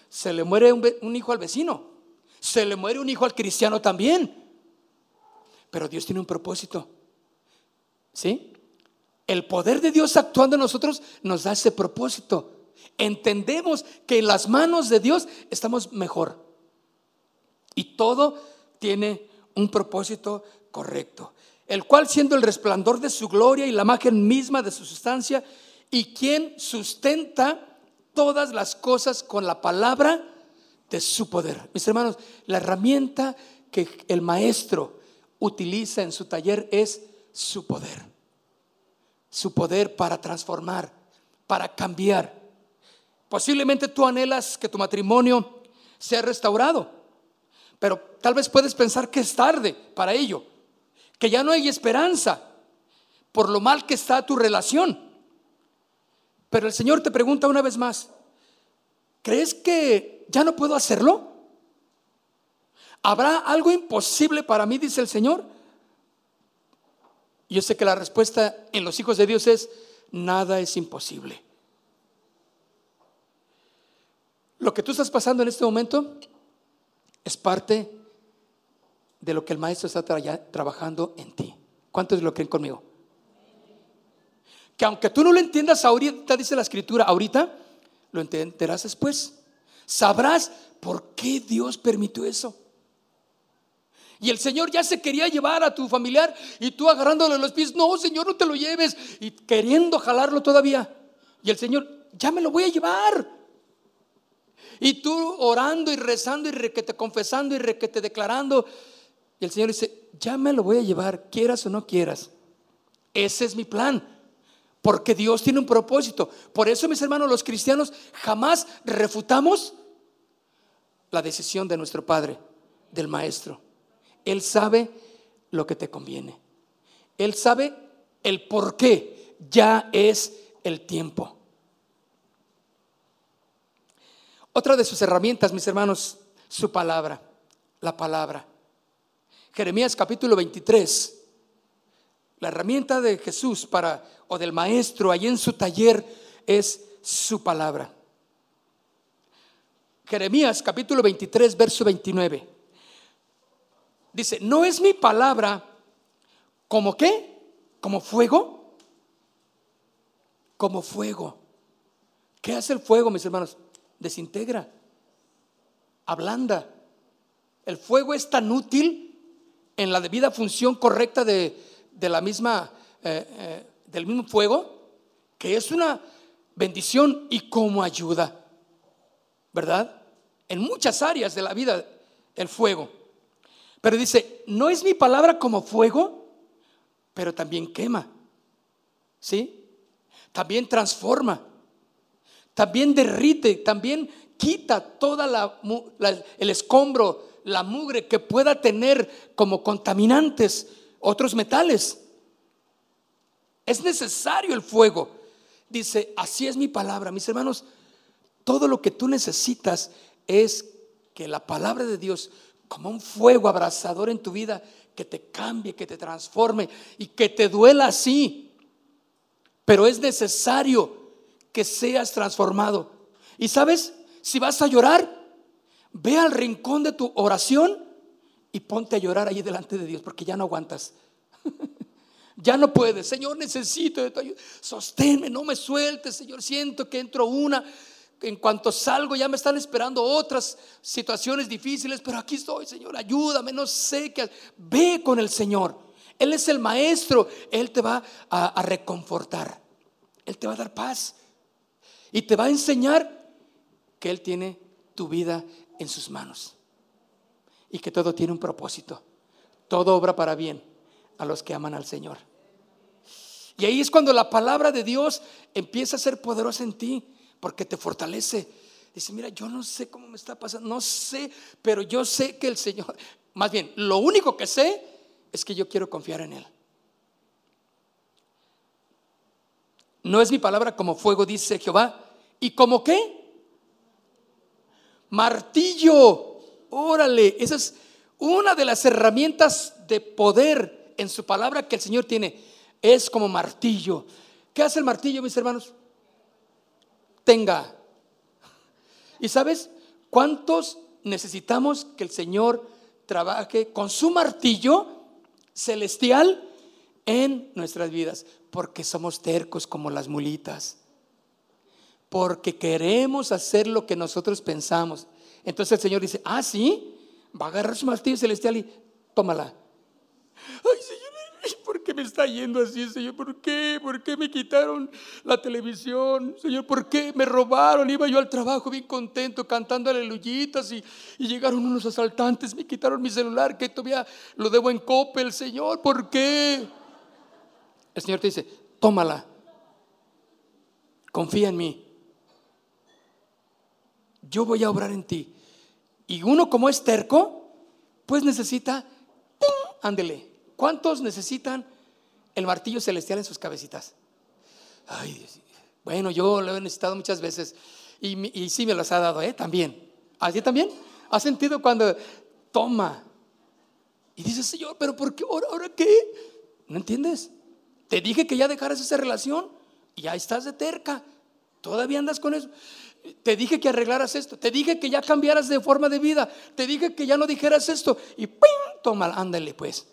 Se le muere un, hijo al vecino. Se le muere un hijo al cristiano también. Pero Dios tiene un propósito. ¿Sí? El poder de Dios actuando en nosotros nos da ese propósito. Entendemos que en las manos de Dios estamos mejor. Y todo tiene un propósito correcto, el cual siendo el resplandor de su gloria y la imagen misma de su sustancia, y quien sustenta todas las cosas con la palabra de su poder. Mis hermanos, la herramienta que el maestro utiliza en su taller es su poder. Su poder para transformar, para cambiar. Posiblemente tú anhelas que tu matrimonio sea restaurado. Pero tal vez puedes pensar que es tarde para ello, que ya no hay esperanza por lo mal que está tu relación. Pero el Señor te pregunta una vez más, ¿crees que ya no puedo hacerlo? ¿Habrá algo imposible para mí, dice el Señor? Yo sé que la respuesta en los hijos de Dios es, nada es imposible. Lo que tú estás pasando en este momento es parte de lo que el maestro está trabajando en ti. ¿Cuántos lo creen conmigo? Que aunque tú no lo entiendas ahorita, dice la escritura, ahorita, lo entenderás después. Sabrás por qué Dios permitió eso. Y el Señor ya se quería llevar a tu familiar y tú agarrándole los pies, no, Señor, no te lo lleves. Y queriendo jalarlo todavía. Y el Señor, ya me lo voy a llevar. Y tú orando y rezando y requete confesando y requete declarando. Y el Señor dice, ya me lo voy a llevar, quieras o no quieras. Ese es mi plan. Porque Dios tiene un propósito. Por eso, mis hermanos, los cristianos jamás refutamos la decisión de nuestro Padre, del Maestro. Él sabe lo que te conviene. Él sabe el por qué. Ya es el tiempo. Otra de sus herramientas, mis hermanos, su palabra, la palabra. Jeremías capítulo 23, la herramienta de Jesús para o del maestro ahí en su taller es su palabra. Jeremías capítulo 23, verso 29. Dice, ¿no es mi palabra como qué? ¿Como fuego? Como fuego. ¿Qué hace el fuego, mis hermanos? desintegra, ablanda. El fuego es tan útil en la debida función correcta de, la misma, eh, eh, del mismo fuego que es una bendición y como ayuda, ¿verdad? En muchas áreas de la vida el fuego. Pero dice, no es mi palabra como fuego, pero también quema, ¿sí? También transforma también derrite, también quita toda la, el escombro, la mugre que pueda tener como contaminantes otros metales. Es necesario el fuego. Dice, así es mi palabra. Mis hermanos, todo lo que tú necesitas es que la palabra de Dios, como un fuego abrasador en tu vida, que te cambie, que te transforme y que te duela así. Pero es necesario que seas transformado. Y sabes, si vas a llorar, ve al rincón de tu oración y ponte a llorar allí delante de Dios, porque ya no aguantas. ya no puedes. Señor, necesito de tu ayuda. Sosténme, no me sueltes, Señor. Siento que entro una. En cuanto salgo ya me están esperando otras situaciones difíciles, pero aquí estoy, Señor, ayúdame, no sé qué. Ve con el Señor. Él es el maestro, Él te va a, a reconfortar, Él te va a dar paz y te va a enseñar que Él tiene tu vida en sus manos. Y que todo tiene un propósito. Todo obra para bien a los que aman al Señor. Y ahí es cuando la palabra de Dios empieza a ser poderosa en ti, porque te fortalece. Dice, mira, yo no sé cómo me está pasando, no sé, pero yo sé que el Señor, más bien, lo único que sé es que yo quiero confiar en Él. No es mi palabra como fuego, dice Jehová. ¿Y como qué? Martillo. Órale, esa es una de las herramientas de poder en su palabra que el Señor tiene. Es como martillo. ¿Qué hace el martillo, mis hermanos? Tenga. ¿Y sabes cuántos necesitamos que el Señor trabaje con su martillo celestial en nuestras vidas? Porque somos tercos como las mulitas. Porque queremos hacer lo que nosotros pensamos. Entonces el Señor dice, ah, sí, va a agarrar su martillo celestial y tómala. Ay, Señor, ¿por qué me está yendo así, Señor? ¿Por qué? ¿Por qué me quitaron la televisión? Señor, ¿por qué me robaron? Iba yo al trabajo bien contento cantando aleluyitas y, y llegaron unos asaltantes, me quitaron mi celular que todavía lo debo en Coppel, Señor, ¿por qué? El Señor te dice, tómala, confía en mí, yo voy a obrar en ti. Y uno como es terco, pues necesita, ándele. ¿Cuántos necesitan el martillo celestial en sus cabecitas? Ay, bueno, yo lo he necesitado muchas veces y, sí me los ha dado, ¿eh? También. ¿Así también? ¿Has sentido cuando toma? Y dices, Señor, pero ¿por qué? ¿Ahora, ¿Ahora qué? ¿No entiendes? Te dije que ya dejaras esa relación y ya estás de terca. Todavía andas con eso. Te dije que arreglaras esto. Te dije que ya cambiaras de forma de vida. Te dije que ya no dijeras esto. Y ¡pum! Toma, ándale pues.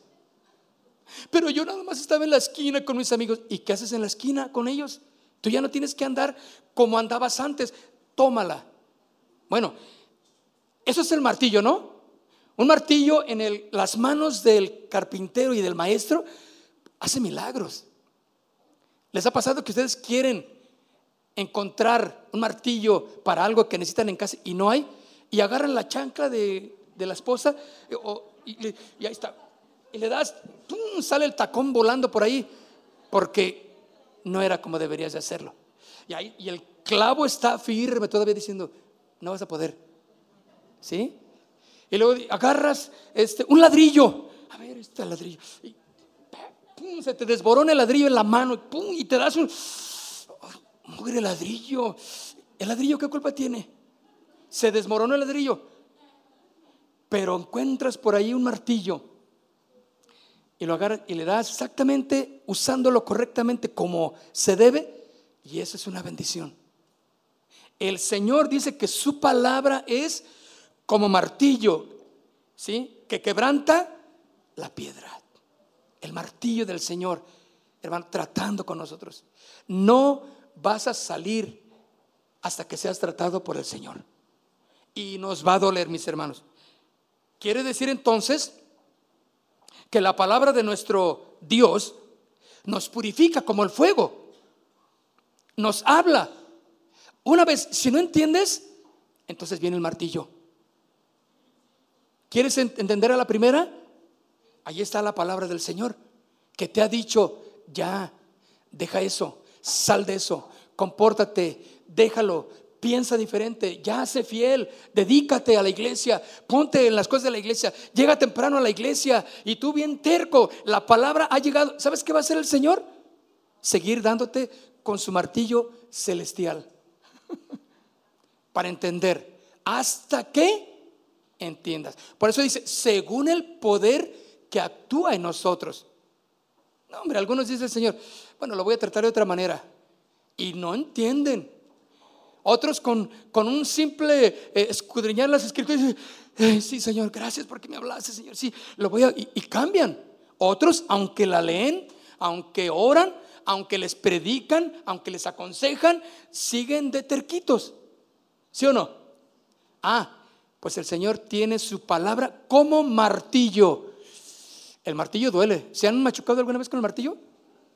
Pero yo nada más estaba en la esquina con mis amigos. ¿Y qué haces en la esquina con ellos? Tú ya no tienes que andar como andabas antes. Tómala. Bueno, eso es el martillo, ¿no? Un martillo en las manos del carpintero y del maestro hace milagros. ¿Les ha pasado que ustedes quieren encontrar un martillo para algo que necesitan en casa y no hay, y agarran la chancla de, la esposa eh, y, ahí está. Y le das, sale el tacón volando por ahí, porque no era como deberías de hacerlo. Y, ahí, y el clavo está firme todavía diciendo, no vas a poder. ¿Sí? Y luego agarras este, un ladrillo. A ver, este ladrillo. Se te desborona el ladrillo en la mano y te das un Mugre ladrillo. ¿El ladrillo qué culpa tiene? Se desmoronó el ladrillo. Pero encuentras por ahí un martillo y lo agarras y le das exactamente, usándolo correctamente como se debe, y eso es una bendición. El Señor dice que su palabra es como martillo, ¿sí? Que quebranta la piedra. El martillo del Señor, hermano, tratando con nosotros. No vas a salir hasta que seas tratado por el Señor. Y nos va a doler, mis hermanos. Quiere decir entonces que la palabra de nuestro Dios nos purifica como el fuego. Nos habla. Una vez, si no entiendes, entonces viene el martillo. ¿Quieres entender a la primera? Ahí está la palabra del Señor, que te ha dicho, ya, deja eso, Sal de eso, compórtate, déjalo, piensa diferente, ya sé fiel, dedícate a la iglesia, ponte en las cosas de la iglesia, llega temprano a la iglesia y tú bien terco, la palabra ha llegado. ¿Sabes qué va a hacer el Señor? Seguir dándote con su martillo celestial para entender hasta que entiendas. Por eso dice, según el poder que actúa en nosotros. No, hombre, algunos dicen el Señor, bueno, lo voy a tratar de otra manera. Y no entienden. Otros con, con un simple eh, escudriñar las escrituras, dicen, sí, Señor, gracias porque me hablaste, Señor, sí, lo voy a... Y, y cambian. Otros, aunque la leen, aunque oran, aunque les predican, aunque les aconsejan, siguen de terquitos. ¿Sí o no? Ah, pues el Señor tiene su palabra como martillo. El martillo duele. ¿Se han machucado alguna vez con el martillo?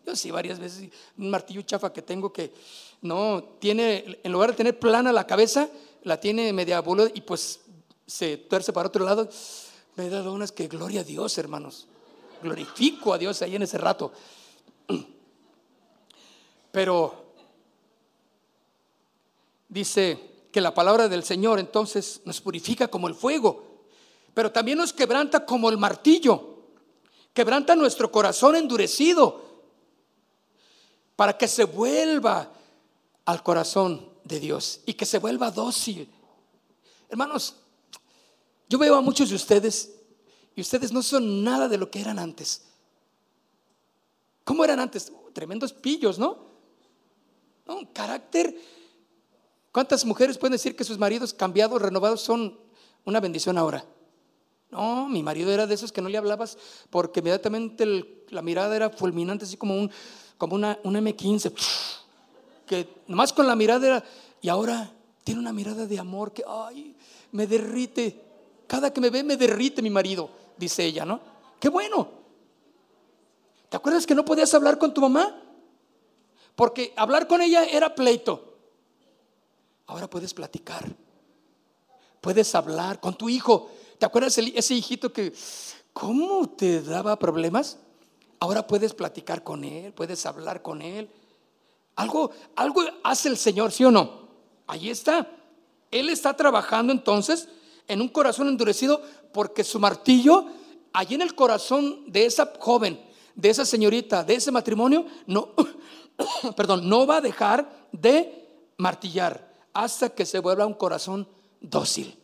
Yo sí, varias veces, un martillo chafa que tengo que no tiene, en lugar de tener plana la cabeza, la tiene media boluda y pues se tuerce para otro lado. Me he dado unas que gloria a Dios, hermanos. Glorifico a Dios ahí en ese rato. Pero dice que la palabra del Señor entonces nos purifica como el fuego, pero también nos quebranta como el martillo. Quebranta nuestro corazón endurecido para que se vuelva al corazón de Dios y que se vuelva dócil. Hermanos, yo veo a muchos de ustedes y ustedes no son nada de lo que eran antes. ¿Cómo eran antes? tremendos pillos, ¿no? Un carácter. ¿Cuántas mujeres pueden decir que sus maridos cambiados, renovados, son una bendición ahora? No, mi marido era de esos que no le hablabas porque inmediatamente la mirada era fulminante, así como, un, como una, M15, que nomás con la mirada era, y ahora tiene una mirada de amor que, ay, me derrite. Cada que me ve me derrite mi marido, dice ella, ¿no? Qué bueno. ¿Te acuerdas que no podías hablar con tu mamá? Porque hablar con ella era pleito. Ahora puedes platicar. Puedes hablar con tu hijo. ¿Te acuerdas ese hijito que, ¿cómo te daba problemas? Ahora puedes platicar con él, puedes hablar con él. Algo, algo hace el Señor, ¿sí o no? Ahí está. Él está trabajando entonces en un corazón endurecido porque su martillo, allí en el corazón de esa joven, de esa señorita, de ese matrimonio, no, perdón, no va a dejar de martillar hasta que se vuelva un corazón dócil,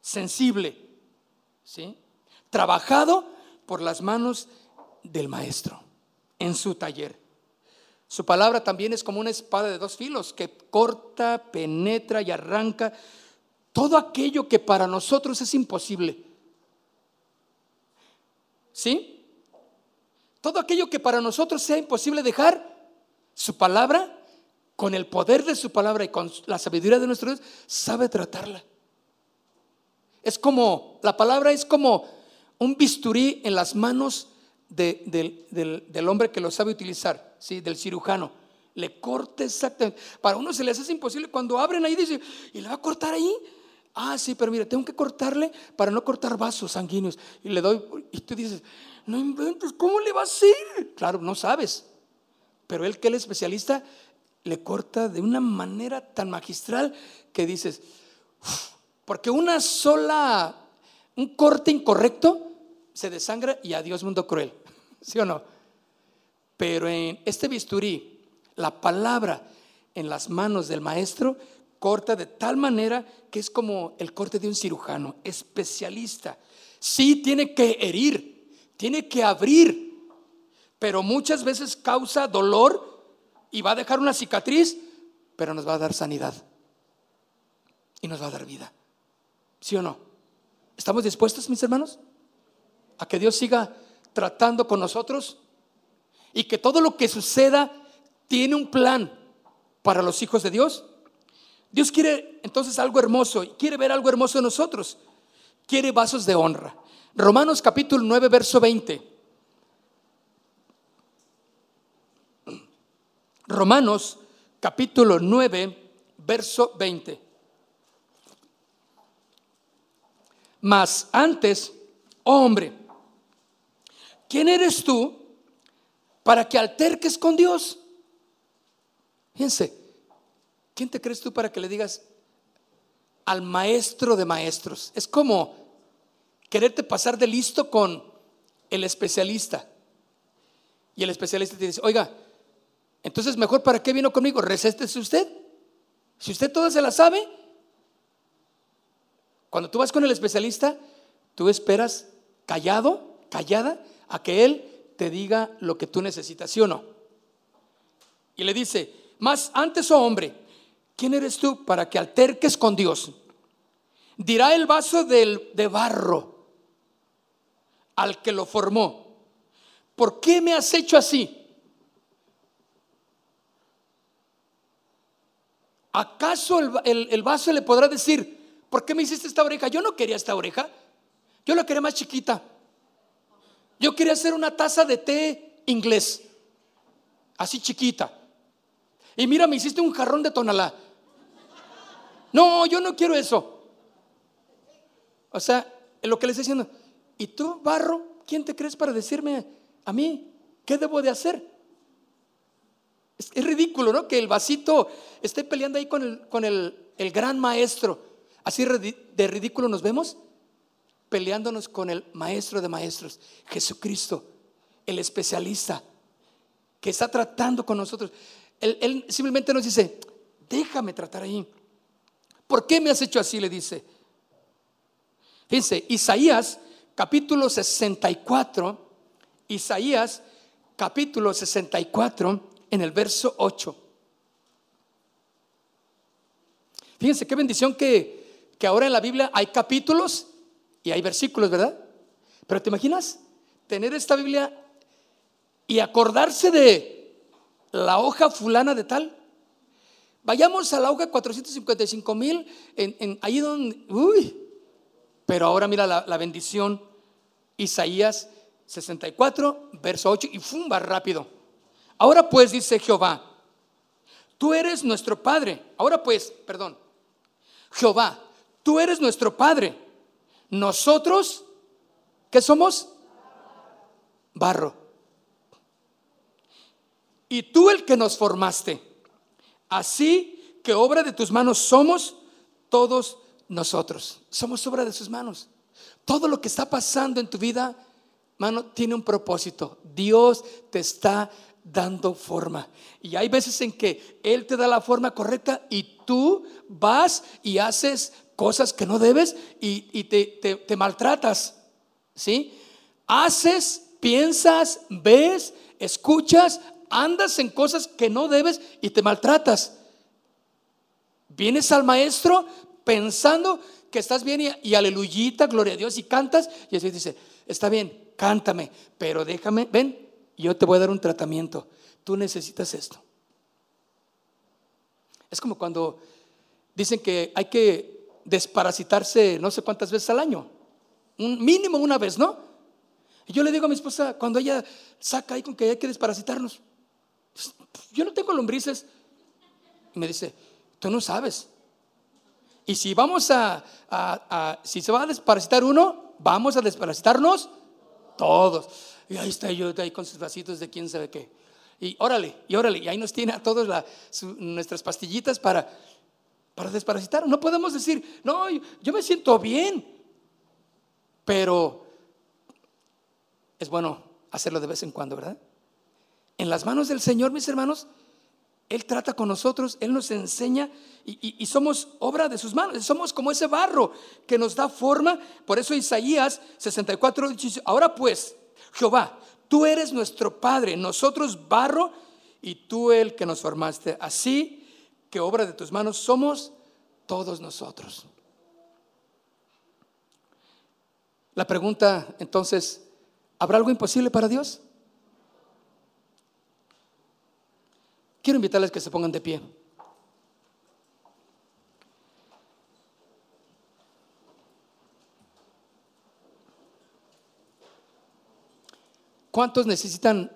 sensible, ¿sí? trabajado por las manos del maestro en su taller. Su palabra también es como una espada de dos filos que corta, penetra y arranca todo aquello que para nosotros es imposible. ¿Sí? Todo aquello que para nosotros sea imposible dejar, su palabra, con el poder de su palabra y con la sabiduría de nuestro Dios, sabe tratarla. Es como, la palabra es como un bisturí en las manos del, hombre que lo sabe utilizar, ¿sí? del cirujano. Le corta exactamente. Para uno se le hace imposible cuando abren ahí, dice, ¿y le va a cortar ahí? Ah, sí, pero mira, tengo que cortarle para no cortar vasos sanguíneos. Y le doy, y tú dices, no inventes, ¿cómo le va a hacer? Claro, no sabes. Pero él que es especialista, le corta de una manera tan magistral que dices, porque una sola, un corte incorrecto se desangra y adiós mundo cruel. ¿Sí o no? Pero en este bisturí, la palabra en las manos del maestro corta de tal manera que es como el corte de un cirujano, especialista. Sí tiene que herir, tiene que abrir, pero muchas veces causa dolor y va a dejar una cicatriz, pero nos va a dar sanidad y nos va a dar vida. ¿Sí o no? ¿Estamos dispuestos, mis hermanos? A que Dios siga tratando con nosotros y que todo lo que suceda tiene un plan para los hijos de Dios. Dios quiere entonces algo hermoso, quiere ver algo hermoso en nosotros. Quiere vasos de honra. Romanos capítulo 9, verso 20. Romanos capítulo 9, verso 20. Mas antes, oh hombre, ¿quién eres tú para que alterques con Dios? Fíjense, ¿Quién te crees tú para que le digas al maestro de maestros? Es como quererte pasar de listo con el especialista. Y el especialista te dice, oiga, entonces mejor para qué vino conmigo, recéstese usted. Si usted todo se la sabe, cuando tú vas con el especialista, tú esperas callado, callada, a que él te diga lo que tú necesitas, ¿sí o no? Y le dice, más antes, oh hombre, ¿Quién eres tú para que alterques con Dios? Dirá el vaso de barro al que lo formó. ¿Por qué me has hecho así? ¿Acaso el, el, vaso le podrá decir, ¿por qué me hiciste esta oreja? Yo no quería esta oreja, yo la quería más chiquita. Yo quería hacer una taza de té inglés, así chiquita. Y mira, me hiciste un jarrón de tonalá. No, yo no quiero eso. O sea, lo que le estoy diciendo, ¿y tú, barro, quién te crees para decirme a mí qué debo de hacer? Es, ridículo, ¿no? Que el vasito esté peleando ahí con el, con el, el gran maestro. Así de ridículo nos vemos peleándonos con el maestro de maestros, Jesucristo, el especialista que está tratando con nosotros. Él, simplemente nos dice, déjame tratar ahí. ¿Por qué me has hecho así? Le dice. Fíjense, Isaías capítulo 64, Isaías capítulo 64 en el verso 8. Fíjense qué bendición que, que ahora en la Biblia hay capítulos y hay versículos, ¿verdad? Pero ¿te imaginas tener esta Biblia y acordarse de la hoja fulana de tal? Vayamos a la hoja 455 mil, en, ahí donde, uy, pero ahora mira la, la bendición, Isaías 64, verso 8, y fumba rápido. Ahora pues dice Jehová, tú eres nuestro Padre. Ahora pues, perdón, Jehová, tú eres nuestro Padre. Nosotros, ¿qué somos? Barro. Y tú el que nos formaste. Así que obra de tus manos somos todos nosotros. Somos obra de sus manos. Todo lo que está pasando en tu vida, mano, tiene un propósito. Dios te está dando forma. Y hay veces en que Él te da la forma correcta y tú vas y haces cosas que no debes y, te, te, maltratas. ¿Sí? Haces, piensas, ves, escuchas, andas en cosas que no debes y te maltratas. Vienes al maestro pensando que estás bien y, y aleluyita, gloria a Dios, y cantas, y así dice, está bien, cántame, pero déjame, ven, yo te voy a dar un tratamiento. Tú necesitas esto. Es como cuando dicen que hay que desparasitarse no sé cuántas veces al año. Un mínimo una vez, ¿no? Y yo le digo a mi esposa, cuando ella saca ahí con que hay que desparasitarnos, pues, yo no tengo lombrices. Y me dice, tú no sabes. Y si vamos a, si se va a desparasitar uno, vamos a desparasitarnos todos. Y ahí está yo, ahí con sus vasitos de quién sabe qué. Y órale, y órale, y ahí nos tiene a todos nuestras pastillitas para, para desparasitar. No podemos decir, no, yo me siento bien, pero es bueno hacerlo de vez en cuando, ¿verdad? En las manos del Señor, mis hermanos, Él trata con nosotros, Él nos enseña y, somos obra de sus manos, somos como ese barro que nos da forma. Por eso Isaías 64 dice, ahora pues, Jehová, tú eres nuestro Padre, nosotros barro y tú el que nos formaste. Así que obra de tus manos somos todos nosotros. La pregunta entonces, ¿habrá algo imposible para Dios? Quiero invitarles que se pongan de pie. ¿Cuántos necesitan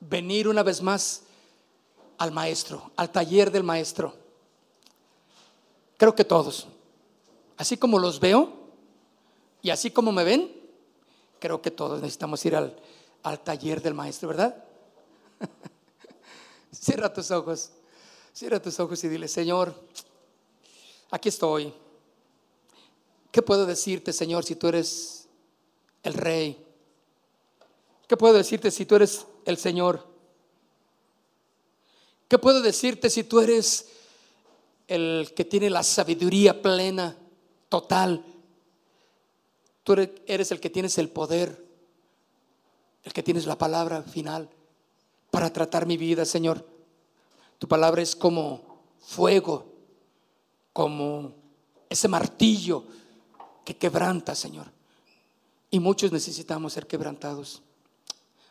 venir una vez más al maestro, al taller del maestro? Creo que todos. Así como los veo y así como me ven, creo que todos necesitamos ir al, taller del maestro, ¿verdad? Cierra tus ojos, cierra tus ojos y dile, Señor, aquí estoy. ¿Qué puedo decirte, Señor, si tú eres el rey? ¿Qué puedo decirte si tú eres el Señor? ¿Qué puedo decirte si tú eres el que tiene la sabiduría plena, total? Tú eres el que tienes el poder, el que tienes la palabra final para tratar mi vida, Señor. Tu palabra es como fuego, como ese martillo que quebranta, Señor. Y muchos necesitamos ser quebrantados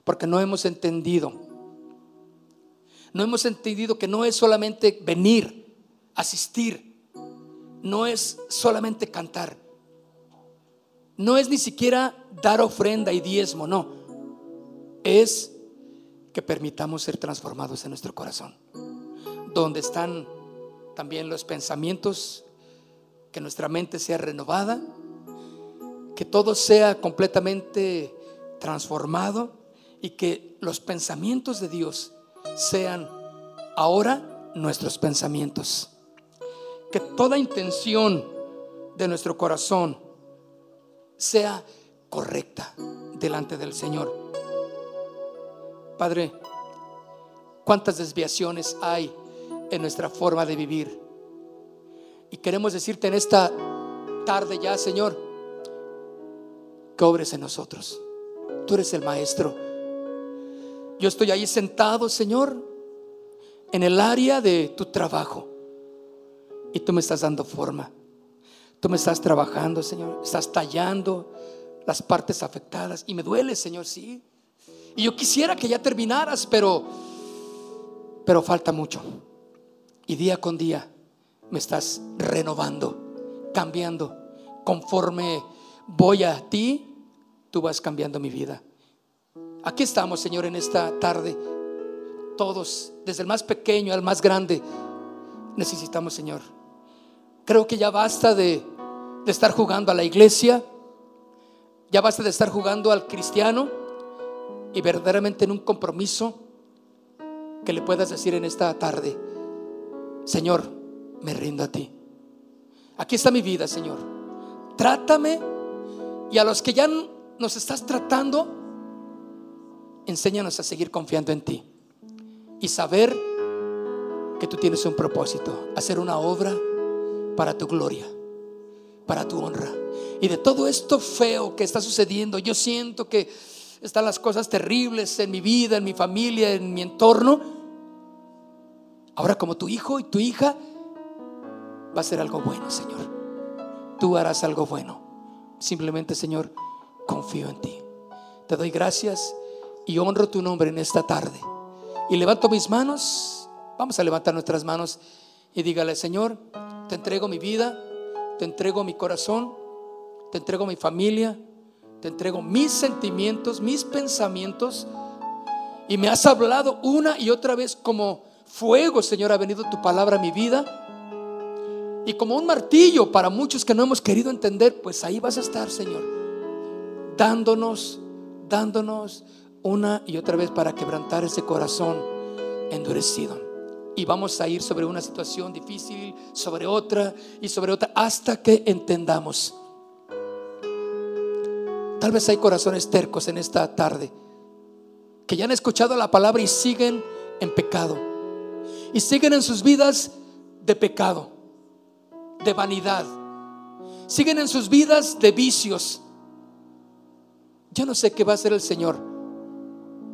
porque no hemos entendido. No hemos entendido que no es solamente venir, asistir, no es solamente cantar, no es ni siquiera dar ofrenda y diezmo, no, es que permitamos ser transformados en nuestro corazón. Donde están también los pensamientos, que nuestra mente sea renovada, que todo sea completamente transformado y que los pensamientos de Dios sean ahora nuestros pensamientos. Que toda intención de nuestro corazón sea correcta delante del Señor. Padre, cuántas desviaciones hay en nuestra forma de vivir. Y queremos decirte en esta tarde ya, Señor, que obres en nosotros. Tú eres el maestro. Yo estoy ahí sentado, Señor, en el área de tu trabajo. Y tú me estás dando forma. Tú me estás trabajando, Señor. Estás tallando las partes afectadas. Y me duele, Señor, sí. Y yo quisiera que ya terminaras, pero, pero falta mucho. Y día con día me estás renovando, cambiando. Conforme voy a ti, tú vas cambiando mi vida. Aquí estamos, Señor, en esta tarde. Todos, desde el más pequeño al más grande, necesitamos, Señor. Creo que ya basta de, de estar jugando a la iglesia, ya basta de estar jugando al cristiano y verdaderamente en un compromiso que le puedas decir en esta tarde, Señor, me rindo a ti. Aquí está mi vida, Señor. Trátame y a los que ya nos estás tratando, enséñanos a seguir confiando en ti y saber que tú tienes un propósito, hacer una obra para tu gloria, para tu honra. Y de todo esto feo que está sucediendo, yo siento que están las cosas terribles en mi vida, en mi familia, en mi entorno. Ahora como tu hijo y tu hija va a ser algo bueno, Señor. Tú harás algo bueno. Simplemente, Señor, confío en ti. Te doy gracias y honro tu nombre en esta tarde. Y levanto mis manos. Vamos a levantar nuestras manos y dígale, Señor, te entrego mi vida, te entrego mi corazón, te entrego mi familia, te entrego mis sentimientos, mis pensamientos. Y me has hablado una y otra vez como fuego, Señor, ha venido tu palabra a mi vida. Y como un martillo para muchos que no hemos querido entender, pues ahí vas a estar, Señor, dándonos, dándonos una y otra vez para quebrantar ese corazón endurecido. Y vamos a ir sobre una situación difícil, sobre otra y sobre otra, hasta que entendamos Tal vez hay corazones tercos en esta tarde que ya han escuchado la palabra y siguen en pecado. Y siguen en sus vidas de pecado, de vanidad. Siguen en sus vidas de vicios. Yo no sé qué va a hacer el Señor,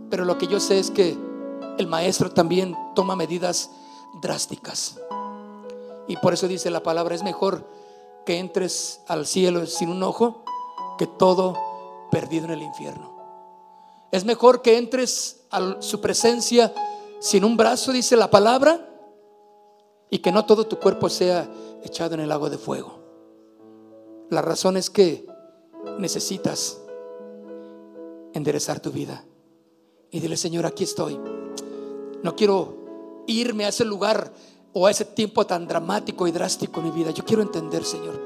pero lo que yo sé es que el Maestro también toma medidas drásticas. Y por eso dice la palabra, es mejor que entres al cielo sin un ojo que todo perdido en el infierno. Es mejor que entres a su presencia sin un brazo, dice la palabra, y que no todo tu cuerpo sea echado en el lago de fuego. La razón es que necesitas enderezar tu vida. Y dile, Señor, aquí estoy. No quiero irme a ese lugar o a ese tiempo tan dramático y drástico en mi vida. Yo quiero entender, Señor.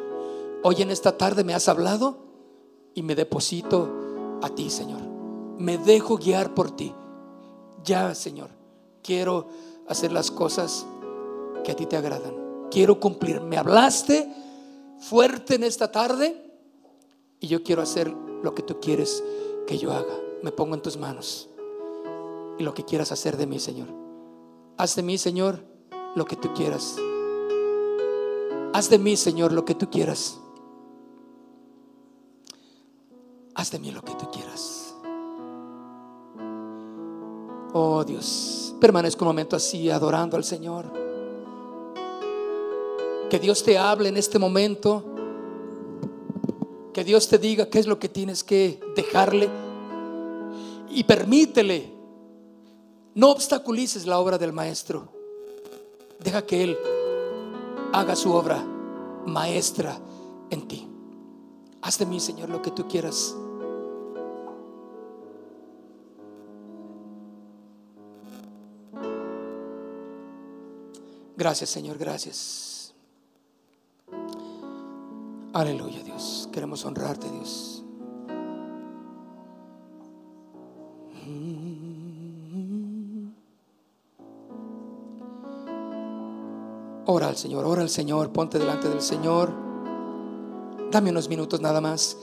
Hoy en esta tarde me has hablado y me deposito a ti, Señor. Me dejo guiar por ti. Ya, Señor, quiero hacer las cosas que a ti te agradan. Quiero cumplir. Me hablaste fuerte en esta tarde y yo quiero hacer lo que tú quieres que yo haga. Me pongo en tus manos y lo que quieras hacer de mí, Señor. Haz de mí, Señor, lo que tú quieras. Haz de mí, Señor, lo que tú quieras haz de mí lo que tú quieras. Oh Dios, permanezco un momento así adorando al Señor. Que Dios te hable en este momento. Que Dios te diga qué es lo que tienes que dejarle. Y permítele. No obstaculices la obra del Maestro. Deja que Él haga su obra maestra en ti. Haz de mí, Señor, lo que tú quieras. Gracias, Señor, gracias. Aleluya, Dios. Queremos honrarte, Dios. Al Señor, ora al Señor, ponte delante del Señor. Dame unos minutos nada más.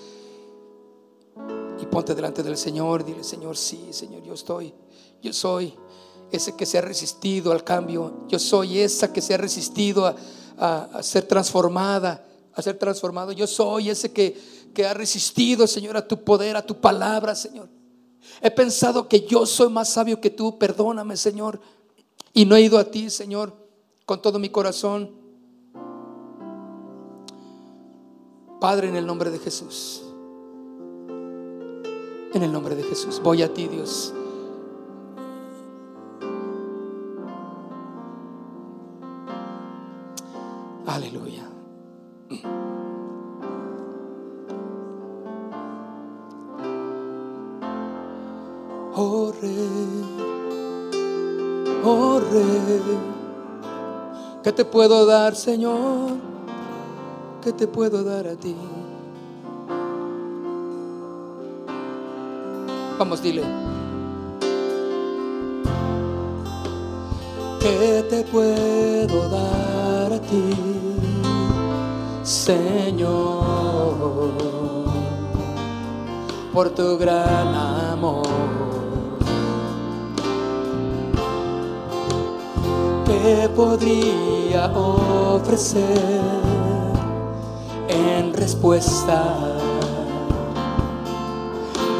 Y ponte delante del Señor. Dile, Señor, sí, Señor, yo estoy. Yo soy ese que se ha resistido al cambio. Yo soy esa que se ha resistido a, ser transformada, a ser transformado. Yo soy ese que, que ha resistido, Señor, a tu poder, a tu palabra, Señor. He pensado que yo soy más sabio que tú. Perdóname, Señor. Y no he ido a ti, Señor con todo mi corazón. Padre, en el nombre de Jesús. En el nombre de Jesús. Voy a ti, Dios. Aleluya. Oh oh. ¿Qué te puedo dar, Señor? ¿Qué te puedo dar a ti? Vamos, dile. ¿Qué te puedo dar a ti, Señor? Por tu gran amor. Podría ofrecer en respuesta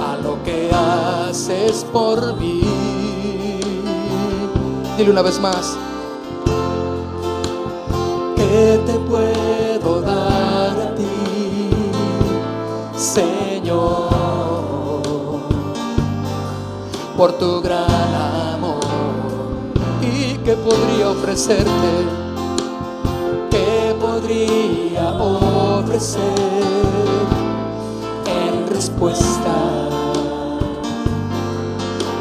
a lo que haces por mí? Dile una vez más. ¿Qué te puedo dar a ti, Señor, por tu ¿Qué podría ofrecerte? ¿Qué podría ofrecer en respuesta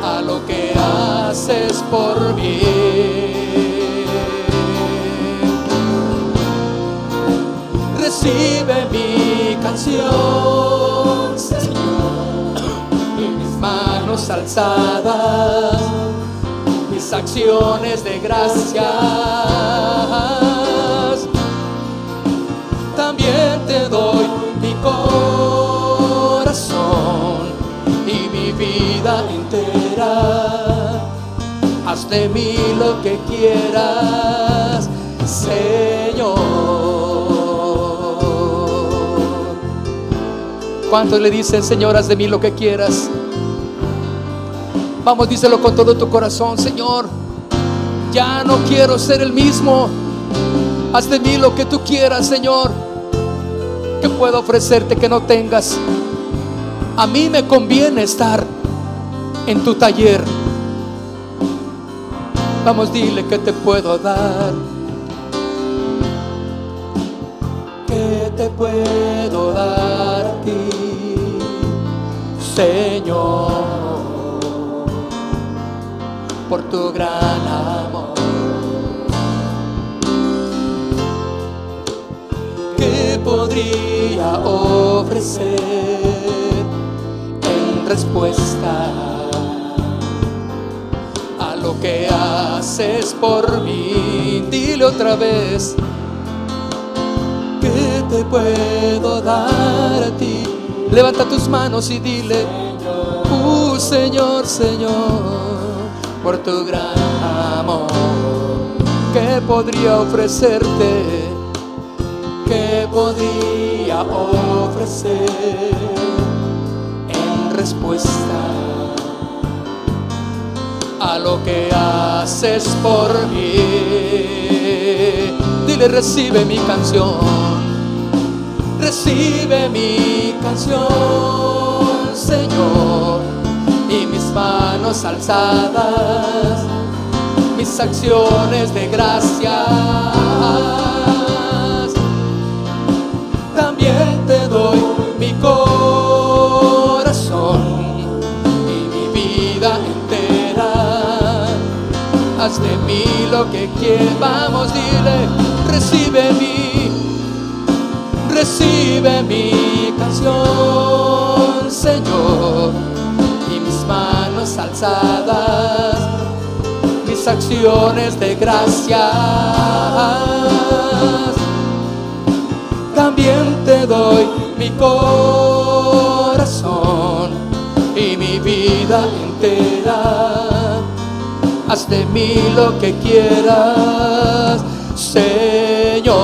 a lo que haces por mí? Recibe mi canción, Señor, y mis manos alzadas acciones de gracias. También te doy mi corazón y mi vida entera. Haz de mí lo que quieras, Señor. ¿Cuántos le dicen, Señor, haz de mí lo que quieras? Vamos, díselo con todo tu corazón, Señor. Ya no quiero ser el mismo. Haz de mí lo que tú quieras, Señor. Que puedo ofrecerte que no tengas? A mí me conviene estar en tu taller. Vamos, dile que te puedo dar. ¿Qué te puedo dar a ti, Señor? Por tu gran amor. ¿Qué podría ofrecer en respuesta a lo que haces por mí? Dile otra vez. ¿Qué te puedo dar a ti? Levanta tus manos y dile, uh, Señor, Señor por tu gran amor. ¿Qué podría ofrecerte? ¿Qué podría ofrecer en respuesta a lo que haces por mí? Dile, recibe mi canción. Recibe mi canción, Señor y mis manos alzadas, mis acciones de gracias. También te doy mi corazón y mi vida entera. haz de mí lo que quieras. Vamos, dile, recibe mi, recibe mi canción, Señor, manos alzadas, mis acciones de gracias. También te doy mi corazón y mi vida entera haz de mí lo que quieras, Señor.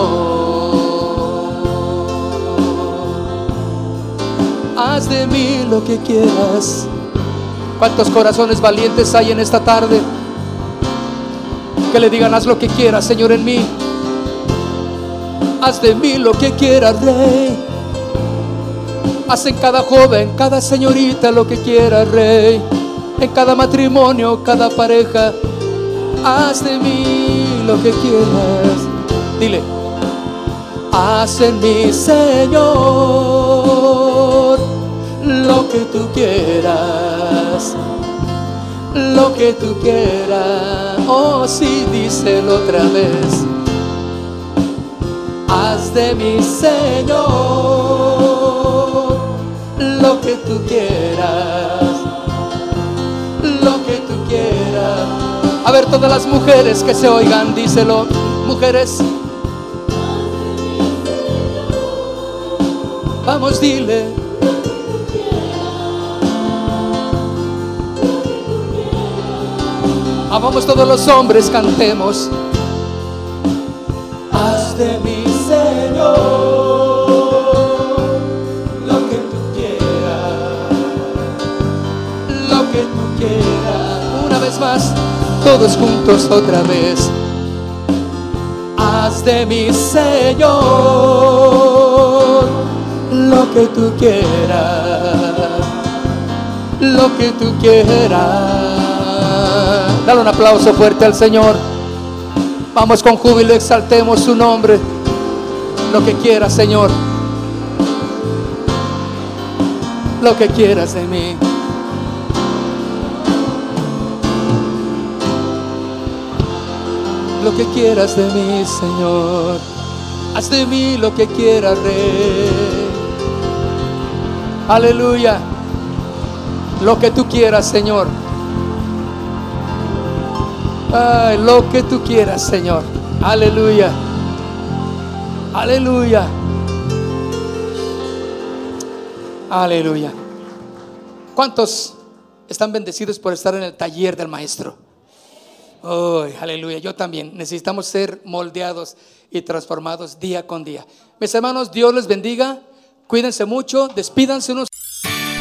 Haz de mí lo que quieras. ¿Cuántos corazones valientes hay en esta tarde? Que le digan, haz lo que quieras, Señor, en mí. Haz de mí lo que quieras, Rey. Haz en cada joven, cada señorita lo que quieras, Rey en cada matrimonio, cada pareja. Haz de mí lo que quieras. Dile, haz en mí, Señor, lo que tú quieras. Lo que tú quieras. Oh, sí, díselo otra vez. Haz de mí, Señor, lo que tú quieras A ver, todas las mujeres que se oigan, díselo. Mujeres. Vamos, dile. Vamos todos los hombres, cantemos. Haz de mí, Señor, lo que tú quieras, lo que tú quieras. Una vez más todos juntos otra vez. Haz de mi Señor lo que tú quieras, lo que tú quieras. Dale un aplauso fuerte al Señor. Vamos con júbilo, exaltemos su nombre. Lo que quieras, Señor. Lo que quieras de mí. lo que quieras de mí, Señor. Haz de mí lo que quieras, Rey. Aleluya. Lo que tú quieras, Señor. Ay, lo que tú quieras, Señor. Aleluya. Aleluya. Aleluya. ¿Cuántos están bendecidos por estar en el taller del maestro? Oh, aleluya. Yo también. Necesitamos ser moldeados y transformados día con día. Mis hermanos, Dios les bendiga. Cuídense mucho. Despídanse unos.